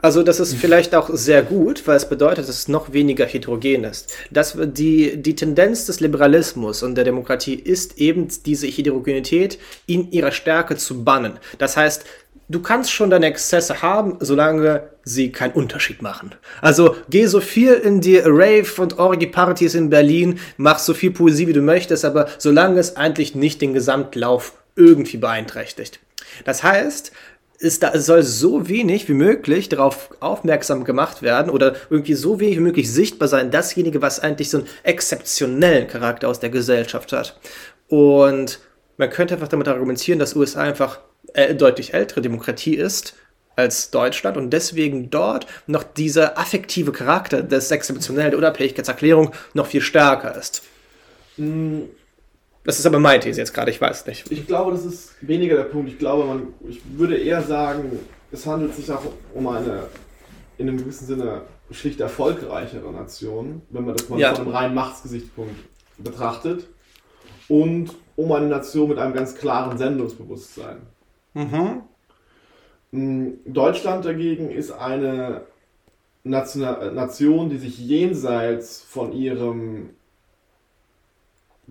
Also das ist vielleicht auch sehr gut, weil es bedeutet, dass es noch weniger heterogen ist. Das, die, die Tendenz des Liberalismus und der Demokratie ist eben diese Heterogenität in ihrer Stärke zu bannen. Das heißt, du kannst schon deine Exzesse haben, solange sie keinen Unterschied machen. Also geh so viel in die Rave und Orgy-Partys in Berlin, mach so viel Poesie, wie du möchtest, aber solange es eigentlich nicht den Gesamtlauf irgendwie beeinträchtigt. Das heißt, es soll so wenig wie möglich darauf aufmerksam gemacht werden oder irgendwie so wenig wie möglich sichtbar sein, dasjenige, was eigentlich so einen exzeptionellen Charakter aus der Gesellschaft hat. Und man könnte einfach damit argumentieren, dass USA einfach äh, deutlich ältere Demokratie ist als Deutschland und deswegen dort noch dieser affektive Charakter des Exzeptionellen der Unabhängigkeitserklärung noch viel stärker ist. Das ist aber meine These jetzt gerade, ich weiß nicht. Ich glaube, das ist weniger der Punkt. Ich glaube, man, ich würde eher sagen, es handelt sich auch um eine in einem gewissen Sinne schlicht erfolgreichere Nation, wenn man das mal Ja. von einem reinen Machtsgesichtspunkt betrachtet. Und um eine Nation mit einem ganz klaren Sendungsbewusstsein. Mhm. Mm, Deutschland dagegen ist eine Nation, Nation, die sich jenseits von ihrem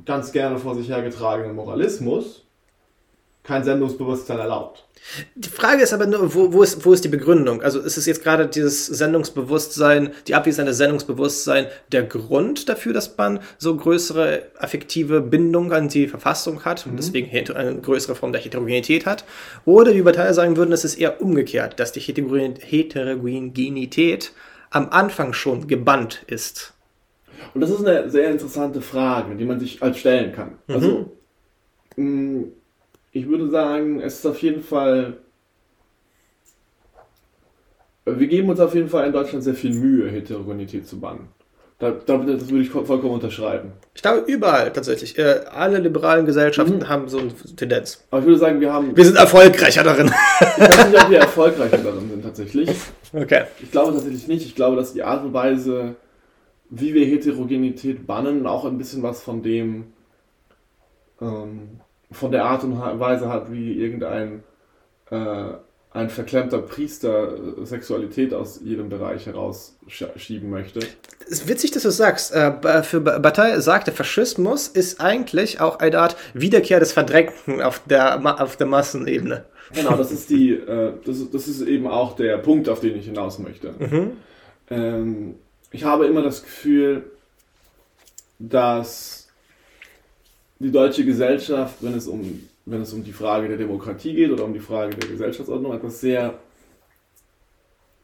ganz gerne vor sich hergetragenen Moralismus kein Sendungsbewusstsein erlaubt. Die Frage ist aber nur, wo, wo, ist, wo ist die Begründung? Also ist es jetzt gerade dieses Sendungsbewusstsein, die Abwesenheit des Sendungsbewusstsein der Grund dafür, dass man so größere affektive Bindung an die Verfassung hat und deswegen heter- eine größere Form der Heterogenität hat? Oder wie Partei sagen würden, es ist eher umgekehrt, dass die Heterogen- Heterogenität am Anfang schon gebannt ist. Und das ist eine sehr interessante Frage, die man sich als stellen kann. Also, mh, ich würde sagen, es ist auf jeden Fall. Wir geben uns auf jeden Fall in Deutschland sehr viel Mühe, Heterogenität zu bannen. Da, da, das würde ich voll- vollkommen unterschreiben. Ich glaube, überall tatsächlich. Äh, alle liberalen Gesellschaften haben so eine Tendenz. Aber ich würde sagen, wir haben. Wir sind erfolgreicher darin. Ich weiß nicht, ob wir erfolgreicher darin sind, tatsächlich. okay. Ich glaube tatsächlich nicht. Ich glaube, dass die Art und Weise, wie wir Heterogenität bannen, auch ein bisschen was von dem, ähm, von der Art und Weise hat, wie irgendein äh, ein verklemmter Priester äh, Sexualität aus jedem Bereich herausschieben möchte. Es ist witzig, dass du sagst. Äh, für Ba- Bataille sagt, der Faschismus ist eigentlich auch eine Art Wiederkehr des Verdrängten auf der, auf der Massenebene. Genau, das ist die, äh, das, das ist eben auch der Punkt, auf den ich hinaus möchte. Ähm, ich habe immer das Gefühl, dass die deutsche Gesellschaft, wenn es um, wenn es um die Frage der Demokratie geht oder um die Frage der Gesellschaftsordnung, etwas sehr,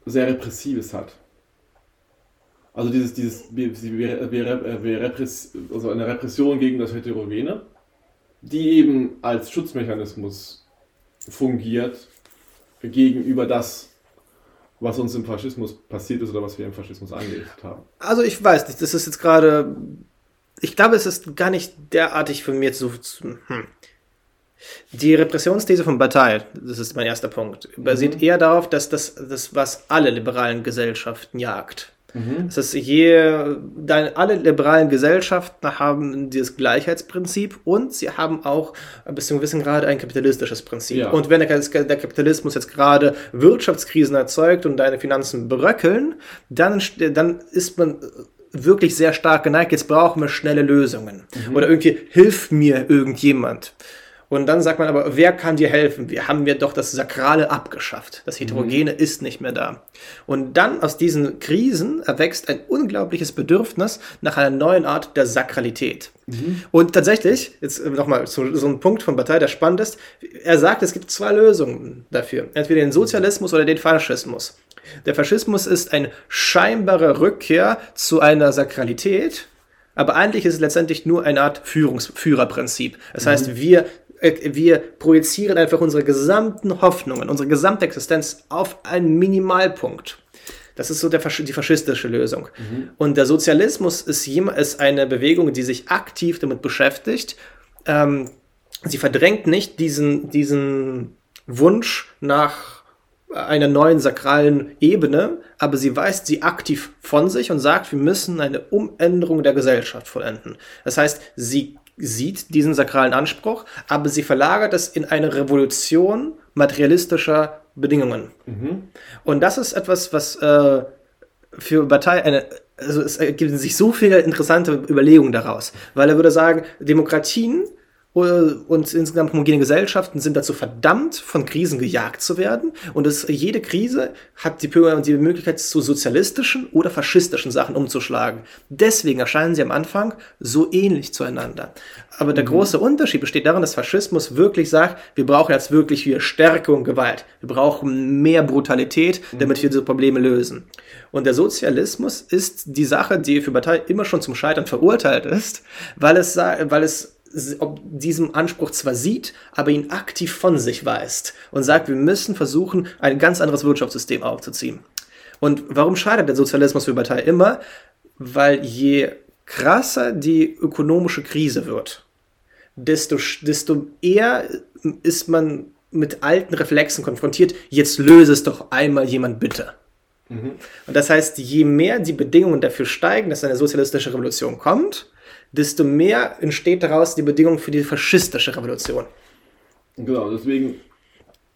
sehr Repressives hat. Also dieses, dieses, also eine Repression gegen das Heterogene, die eben als Schutzmechanismus fungiert gegenüber das, was uns im Faschismus passiert ist oder was wir im Faschismus angerichtet haben. Also ich weiß nicht, das ist jetzt gerade. Ich glaube, es ist gar nicht derartig von mir zu. hm. Die Repressionsthese von Bataille, das ist mein erster Punkt, basiert eher darauf, dass das, das was alle liberalen Gesellschaften jagt. Das ist je, dein, alle liberalen Gesellschaften haben dieses Gleichheitsprinzip und sie haben auch bis zu einem gewissen Grad ein kapitalistisches Prinzip. Ja. Und wenn der, der Kapitalismus jetzt gerade Wirtschaftskrisen erzeugt und deine Finanzen bröckeln, dann, dann ist man wirklich sehr stark geneigt, jetzt brauchen wir schnelle Lösungen. Oder irgendwie hilft mir irgendjemand. Und dann sagt man aber, wer kann dir helfen? Wir haben wir doch das Sakrale abgeschafft. Das Heterogene ist nicht mehr da. Und dann aus diesen Krisen erwächst ein unglaubliches Bedürfnis nach einer neuen Art der Sakralität. Und tatsächlich, jetzt nochmal so, so ein Punkt von Partei, der spannend ist, er sagt, es gibt zwei Lösungen dafür. Entweder den Sozialismus oder den Faschismus. Der Faschismus ist eine scheinbare Rückkehr zu einer Sakralität, aber eigentlich ist es letztendlich nur eine Art Führungs Führerprinzip. Das heißt, wir, äh, wir projizieren einfach unsere gesamten Hoffnungen, unsere gesamte Existenz auf einen Minimalpunkt. Das ist so der, die faschistische Lösung. Und der Sozialismus ist, ist eine Bewegung, die sich aktiv damit beschäftigt. Ähm, sie verdrängt nicht diesen, diesen Wunsch nach einer neuen sakralen Ebene, aber sie weist sie aktiv von sich und sagt, wir müssen eine Umänderung der Gesellschaft vollenden. Das heißt, sie sieht diesen sakralen Anspruch, aber sie verlagert es in eine Revolution materialistischer Bedingungen. Und das ist etwas, was äh, für Partei eine, also es ergeben sich so viele interessante Überlegungen daraus, weil er würde sagen, Demokratien und insgesamt homogene Gesellschaften sind dazu verdammt, von Krisen gejagt zu werden. Und es, jede Krise hat die, die Möglichkeit, zu sozialistischen oder faschistischen Sachen umzuschlagen. Deswegen erscheinen sie am Anfang so ähnlich zueinander. Aber der große Unterschied besteht darin, dass Faschismus wirklich sagt, wir brauchen jetzt wirklich wieder Stärke und Gewalt. Wir brauchen mehr Brutalität, damit wir diese Probleme lösen. Und der Sozialismus ist die Sache, die für Partei immer schon zum Scheitern verurteilt ist, weil es, weil es ob diesem Anspruch zwar sieht, aber ihn aktiv von sich weist und sagt, wir müssen versuchen, ein ganz anderes Wirtschaftssystem aufzuziehen. Und warum scheitert der Sozialismus für Partei immer? Weil je krasser die ökonomische Krise wird, desto, desto eher ist man mit alten Reflexen konfrontiert, jetzt löse es doch einmal jemand bitte. Mhm. Und das heißt, je mehr die Bedingungen dafür steigen, dass eine sozialistische Revolution kommt, desto mehr entsteht daraus die Bedingung für die faschistische Revolution. Genau, deswegen,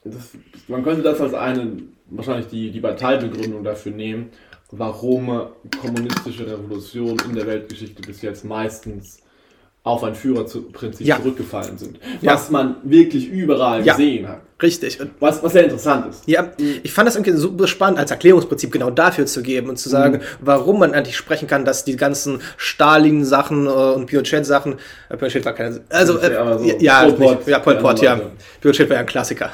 das, man könnte das als eine, wahrscheinlich die, die Parteibegründung dafür nehmen, warum kommunistische Revolutionen in der Weltgeschichte bis jetzt meistens auf ein Führerprinzip ja. zurückgefallen sind. Was ja. man wirklich überall ja. gesehen hat. Richtig. Was, was sehr interessant ist. Ja, ich fand das irgendwie super spannend, als Erklärungsprinzip genau dafür zu geben und zu sagen, mhm. warum man eigentlich sprechen kann, dass die ganzen Stalin-Sachen äh, und Pinochet-Sachen, äh, Pinochet war keine, also, äh, so ja, Pol Pot, ja, Pol Pot, ja. Pinochet war ja ein Klassiker.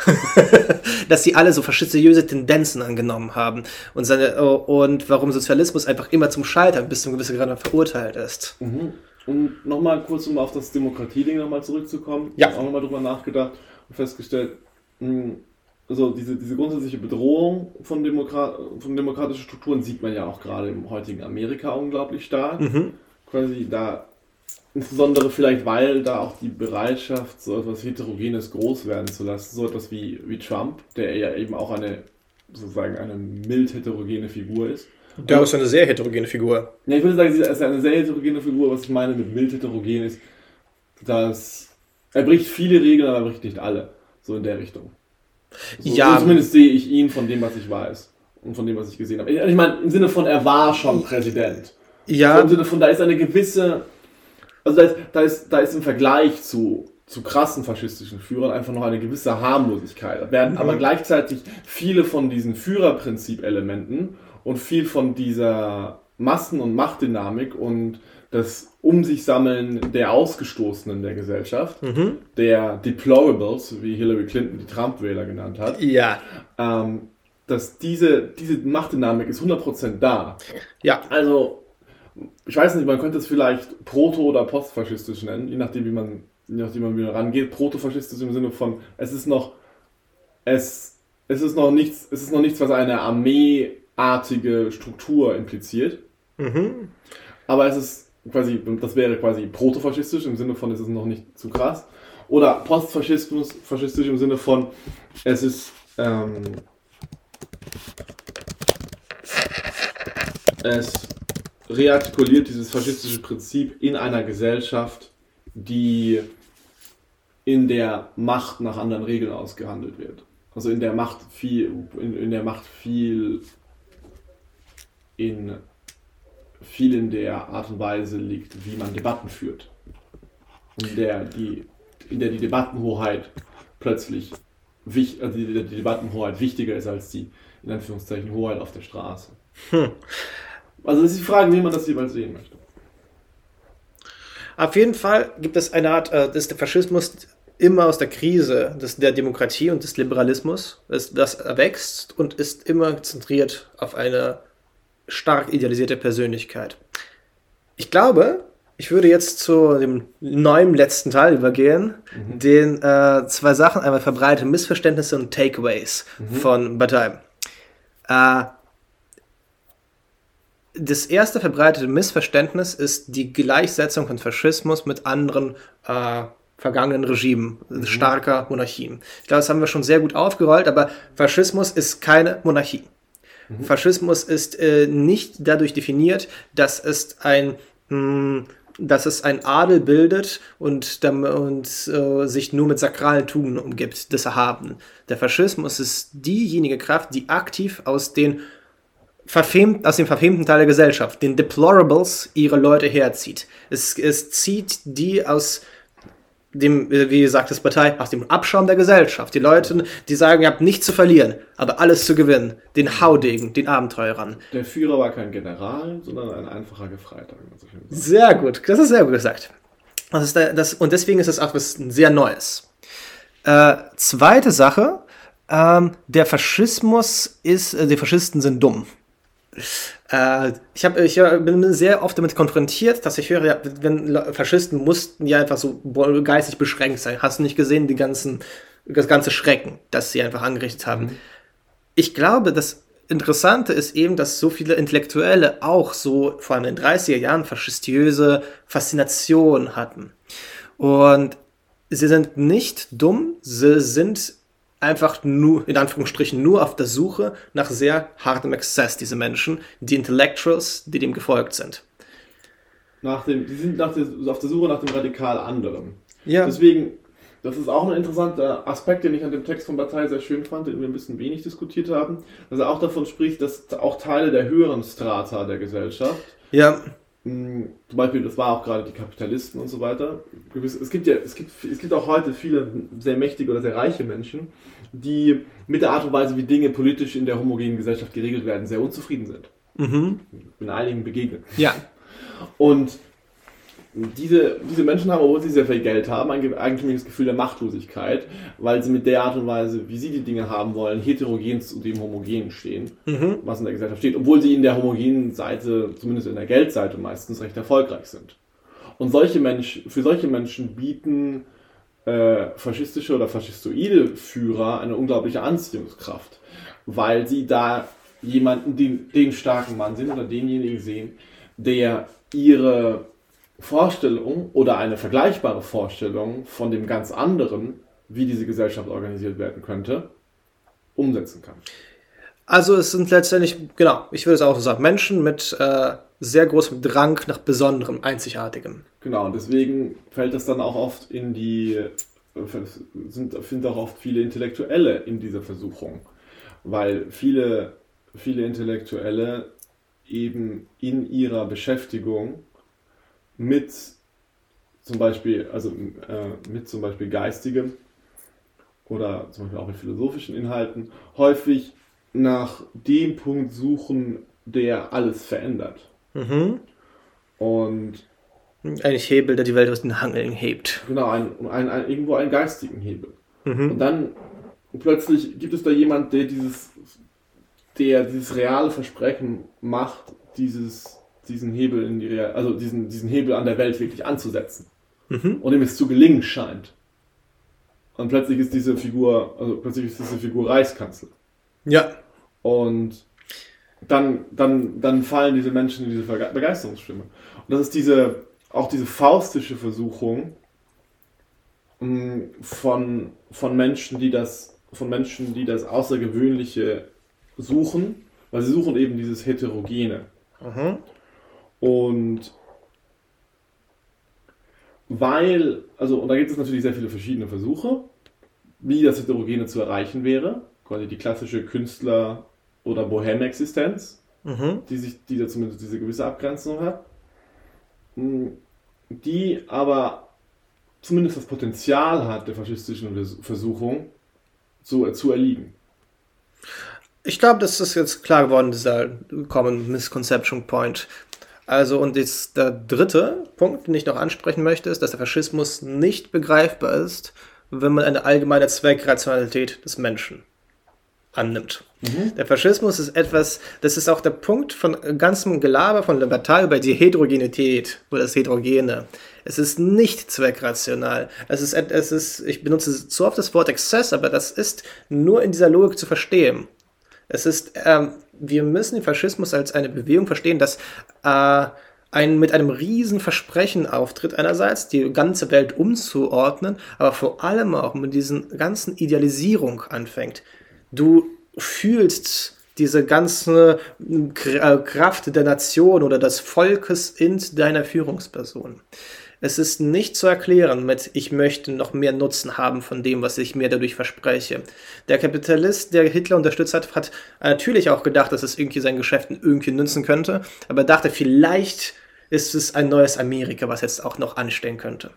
dass die alle so faschistiöse Tendenzen angenommen haben und seine, äh, und warum Sozialismus einfach immer zum Scheitern bis zu einem gewissen Grad verurteilt ist. Mhm. Und nochmal kurz, um auf das Demokratieding nochmal zurückzukommen. Ja. Ich auch nochmal drüber nachgedacht und festgestellt, hm, also diese, diese grundsätzliche Bedrohung von, Demokrat, von demokratischen Strukturen sieht man ja auch gerade im heutigen Amerika unglaublich stark. Mhm. Quasi da, insbesondere vielleicht, weil da auch die Bereitschaft, so etwas Heterogenes groß werden zu lassen, so etwas wie, wie Trump, der ja eben auch eine, sozusagen eine mild heterogene Figur ist, der ist eine sehr heterogene Figur. Ja, ich würde sagen, sie ist eine sehr heterogene Figur. Was ich meine mit mild heterogen ist, dass er bricht viele Regeln, aber er bricht nicht alle. So in der Richtung. So, ja. So zumindest sehe ich ihn von dem, was ich weiß. Und von dem, was ich gesehen habe. Ich meine, im Sinne von, er war schon Präsident. Ja. So Im Sinne von, da ist eine gewisse. Also da ist, da ist, da ist im Vergleich zu, zu krassen faschistischen Führern einfach noch eine gewisse Harmlosigkeit. Werden mhm. aber gleichzeitig viele von diesen Führerprinzip-Elementen und viel von dieser Massen- und Machtdynamik und das Um sich sammeln der Ausgestoßenen der Gesellschaft, mhm. der Deplorables, wie Hillary Clinton die Trump-Wähler genannt hat. Ja. Ähm, dass diese, diese Machtdynamik ist 100% da. Ja. Also, ich weiß nicht, man könnte es vielleicht proto- oder postfaschistisch nennen, je nachdem, wie man, je nachdem, man wieder rangeht. Protofaschistisch im Sinne von, es ist noch, es, es ist noch nichts, es ist noch nichts, was eine Armee artige Struktur impliziert. Mhm. Aber es ist quasi, das wäre quasi protofaschistisch im Sinne von, es ist noch nicht zu krass. Oder postfaschismus, faschistisch im Sinne von, es ist, ähm, es reartikuliert dieses faschistische Prinzip in einer Gesellschaft, die in der Macht nach anderen Regeln ausgehandelt wird. Also in der Macht viel, in, in der Macht viel in vielen der Art und Weise liegt, wie man Debatten führt. In der die, in der die Debattenhoheit plötzlich also die, die Debattenhoheit wichtiger ist als die, in Anführungszeichen, Hoheit auf der Straße. Hm. Also das ist die Frage, wie man das jeweils sehen möchte. Auf jeden Fall gibt es eine Art, äh, dass der Faschismus immer aus der Krise des, der Demokratie und des Liberalismus, das, das erwächst und ist immer zentriert auf eine stark idealisierte Persönlichkeit. Ich glaube, ich würde jetzt zu dem neuen letzten Teil übergehen, mhm. den äh, zwei Sachen, einmal verbreitete Missverständnisse und Takeaways mhm. von Bataille. Äh, das erste verbreitete Missverständnis ist die Gleichsetzung von Faschismus mit anderen äh, vergangenen Regimen, mhm. starker Monarchien. Ich glaube, das haben wir schon sehr gut aufgerollt, aber Faschismus ist keine Monarchie. Mhm. Faschismus ist äh, nicht dadurch definiert, dass es ein mh, hm, dass es ein Adel bildet und, und äh, sich nur mit sakralen Tugenden umgibt, des Erhaben. Der Faschismus ist diejenige Kraft, die aktiv aus den verfemt, aus dem verfemten Teil der Gesellschaft, den Deplorables, ihre Leute herzieht. Es, es zieht die aus dem, wie sagt das Partei, aus dem Abschaum der Gesellschaft. Die Leute, die sagen, ihr habt nichts zu verlieren, aber alles zu gewinnen. Den Haudegen, den Abenteurern. Der Führer war kein General, sondern ein einfacher Gefreiter. Sehr gut, das ist sehr gut gesagt. Das ist das, und deswegen ist das auch was sehr Neues. Äh, zweite Sache, ähm, der Faschismus ist, äh, die Faschisten sind dumm. Äh, ich, hab, ich äh, bin sehr oft damit konfrontiert, dass ich höre, ja, wenn Faschisten mussten ja einfach so geistig beschränkt sein. Hast du nicht gesehen, die ganzen, das ganze Schrecken, das sie einfach angerichtet haben. Mhm. Ich glaube, das Interessante ist eben, dass so viele Intellektuelle auch so, vor allem in den 30er Jahren, faschistiöse Faszination hatten. Und sie sind nicht dumm, sie sind einfach nur, in Anführungsstrichen, nur auf der Suche nach sehr hartem Exzess, diese Menschen, die Intellectuals, die dem gefolgt sind. Nach dem, die sind nach der, auf der Suche nach dem radikal anderen. Ja. Deswegen, das ist auch ein interessanter Aspekt, den ich an dem Text von Bataille sehr schön fand, den wir ein bisschen wenig diskutiert haben, dass er auch davon spricht, dass auch Teile der höheren Strata der Gesellschaft ja zum Beispiel, das war auch gerade die Kapitalisten und so weiter. Es gibt ja, es gibt, es gibt auch heute viele sehr mächtige oder sehr reiche Menschen, die mit der Art und Weise, wie Dinge politisch in der homogenen Gesellschaft geregelt werden, sehr unzufrieden sind. Mhm. Ich bin einigen begegnet. Ja. Und diese, diese Menschen haben, obwohl sie sehr viel Geld haben, ein eigentümliches Gefühl der Machtlosigkeit, weil sie mit der Art und Weise, wie sie die Dinge haben wollen, heterogen zu dem Homogenen stehen, mhm. was in der Gesellschaft steht, obwohl sie in der homogenen Seite, zumindest in der Geldseite, meistens recht erfolgreich sind. Und solche Menschen, für solche Menschen bieten äh, faschistische oder faschistoide Führer eine unglaubliche Anziehungskraft, weil sie da jemanden, den, den starken Mann sehen oder denjenigen sehen, der ihre Vorstellung oder eine vergleichbare Vorstellung von dem ganz anderen, wie diese Gesellschaft organisiert werden könnte, umsetzen kann. Also es sind letztendlich, genau, ich würde es auch so sagen, Menschen mit äh, sehr großem Drang nach Besonderem, Einzigartigem. Genau, und deswegen fällt das dann auch oft in die, sind, sind auch oft viele Intellektuelle in dieser Versuchung, weil viele, viele Intellektuelle eben in ihrer Beschäftigung mit zum Beispiel, also äh, mit zum Beispiel geistigem oder zum Beispiel auch mit philosophischen Inhalten häufig nach dem Punkt suchen, der alles verändert. Mhm. Und ein Hebel, der die Welt aus den Hangeln hebt. Genau, ein, ein, ein, irgendwo einen geistigen Hebel. Mhm. Und dann plötzlich gibt es da jemand, der dieses, der dieses reale Versprechen macht, dieses diesen Hebel in die Real also diesen, diesen Hebel an der Welt wirklich anzusetzen. Mhm. Und ihm es zu gelingen scheint. Und plötzlich ist diese Figur, also plötzlich ist diese Figur Reichskanzler. Ja. Und dann, dann, dann fallen diese Menschen in diese Begeisterungsstimme. Und das ist diese, auch diese faustische Versuchung mm, von, von Menschen, die das, von Menschen, die das Außergewöhnliche suchen, weil sie suchen eben dieses Heterogene. Mhm. Und weil, also, und da gibt es natürlich sehr viele verschiedene Versuche, wie das Heterogene zu erreichen wäre. Quasi die klassische Künstler- oder Bohem-Existenz, mhm. die sich, die da zumindest diese gewisse Abgrenzung hat. Hm, die aber zumindest das Potenzial hat, der faschistischen Versuchung zu, zu erliegen. Ich glaube, das ist jetzt klar geworden, dieser Common Misconception Point. Also, und jetzt der dritte Punkt, den ich noch ansprechen möchte, ist, dass der Faschismus nicht begreifbar ist, wenn man eine allgemeine Zweckrationalität des Menschen annimmt. Mhm. Der Faschismus ist etwas, das ist auch der Punkt von ganzem Gelaber von Libertar über die Heterogenität oder das Heterogene. Es ist nicht zweckrational. Es ist, es ist, ich benutze zu oft das Wort Exzess, aber das ist nur in dieser Logik zu verstehen. Es ist, ähm, wir müssen den Faschismus als eine Bewegung verstehen, dass äh, ein, mit einem riesen Versprechen auftritt, einerseits die ganze Welt umzuordnen, aber vor allem auch mit diesen ganzen Idealisierung anfängt. Du fühlst diese ganze äh, Kraft der Nation oder des Volkes in deiner Führungsperson. Es ist nicht zu erklären mit, ich möchte noch mehr Nutzen haben von dem, was ich mir dadurch verspreche. Der Kapitalist, der Hitler unterstützt hat, hat natürlich auch gedacht, dass es irgendwie seinen Geschäften irgendwie nützen könnte, aber dachte, vielleicht ist es ein neues Amerika, was jetzt auch noch anstehen könnte.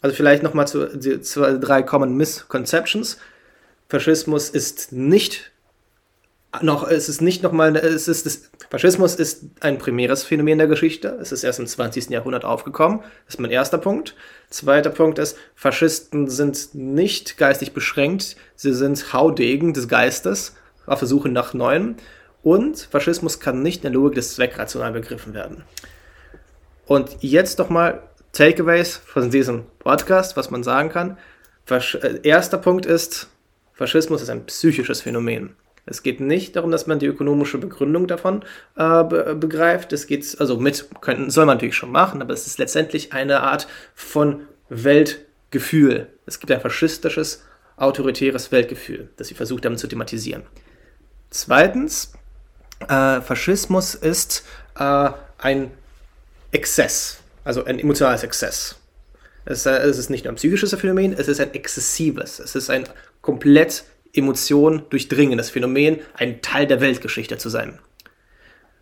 Also vielleicht nochmal zu, zu drei Common Misconceptions. Faschismus ist nicht noch, es ist nicht nochmal, es ist, das, Faschismus ist ein primäres Phänomen der Geschichte. Es ist erst im 20. Jahrhundert aufgekommen. Das ist mein erster Punkt. Zweiter Punkt ist, Faschisten sind nicht geistig beschränkt. Sie sind Haudegen des Geistes auf der Suche nach Neuem. Und Faschismus kann nicht in der Logik des Zweckrational begriffen werden. Und jetzt doch mal Takeaways von diesem Podcast, was man sagen kann. Fasch äh, erster Punkt ist, Faschismus ist ein psychisches Phänomen. Es geht nicht darum, dass man die ökonomische Begründung davon äh, be begreift. Es geht, also mit, können, soll man natürlich schon machen, aber es ist letztendlich eine Art von Weltgefühl. Es gibt ein faschistisches, autoritäres Weltgefühl, das sie versucht damit zu thematisieren. Zweitens, äh, Faschismus ist äh, ein Exzess, also ein emotionales Exzess. Es, äh, es, ist nicht nur ein psychisches Phänomen, es ist ein exzessives, es ist ein komplett Emotion durchdringendes Phänomen, ein Teil der Weltgeschichte zu sein.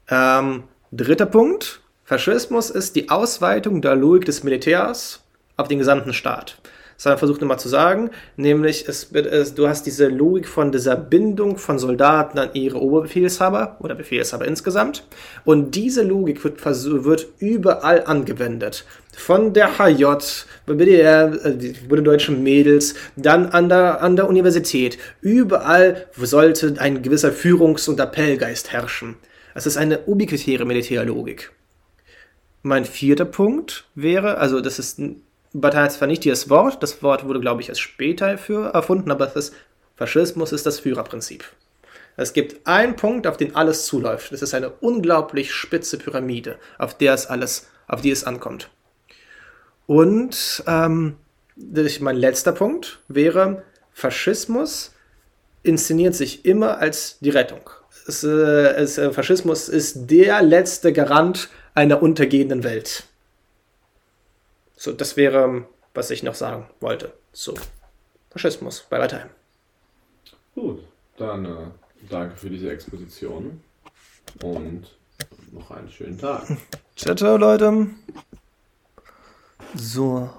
Ähm, dritter Punkt, Faschismus ist die Ausweitung der Logik des Militärs auf den gesamten Staat. Er versucht immer zu sagen, nämlich es, es, du hast diese Logik von dieser Bindung von Soldaten an ihre Oberbefehlshaber oder Befehlshaber insgesamt. Und diese Logik wird, wird überall angewendet. Von der HJ, BDR, äh, bei den deutschen Mädels, dann an der, an der Universität. Überall sollte ein gewisser Führungs- und Appellgeist herrschen. Es ist eine ubiquitäre Militärlogik. Mein vierter Punkt wäre, also das ist Partei hat zwar nicht dieses Wort, das Wort wurde, glaube ich, erst später für erfunden, aber das Faschismus ist das Führerprinzip. Es gibt einen Punkt, auf den alles zuläuft. Das ist eine unglaublich spitze Pyramide, auf der es alles, auf die es ankommt. Und ähm, mein letzter Punkt wäre, Faschismus inszeniert sich immer als die Rettung. Es, äh, es, äh, Faschismus ist der letzte Garant einer untergehenden Welt. So, das wäre, was ich noch sagen wollte. So, Faschismus bei Weiterheim. Gut, dann äh, danke für diese Exposition und noch einen schönen Tag. Ciao, ciao, Leute. So.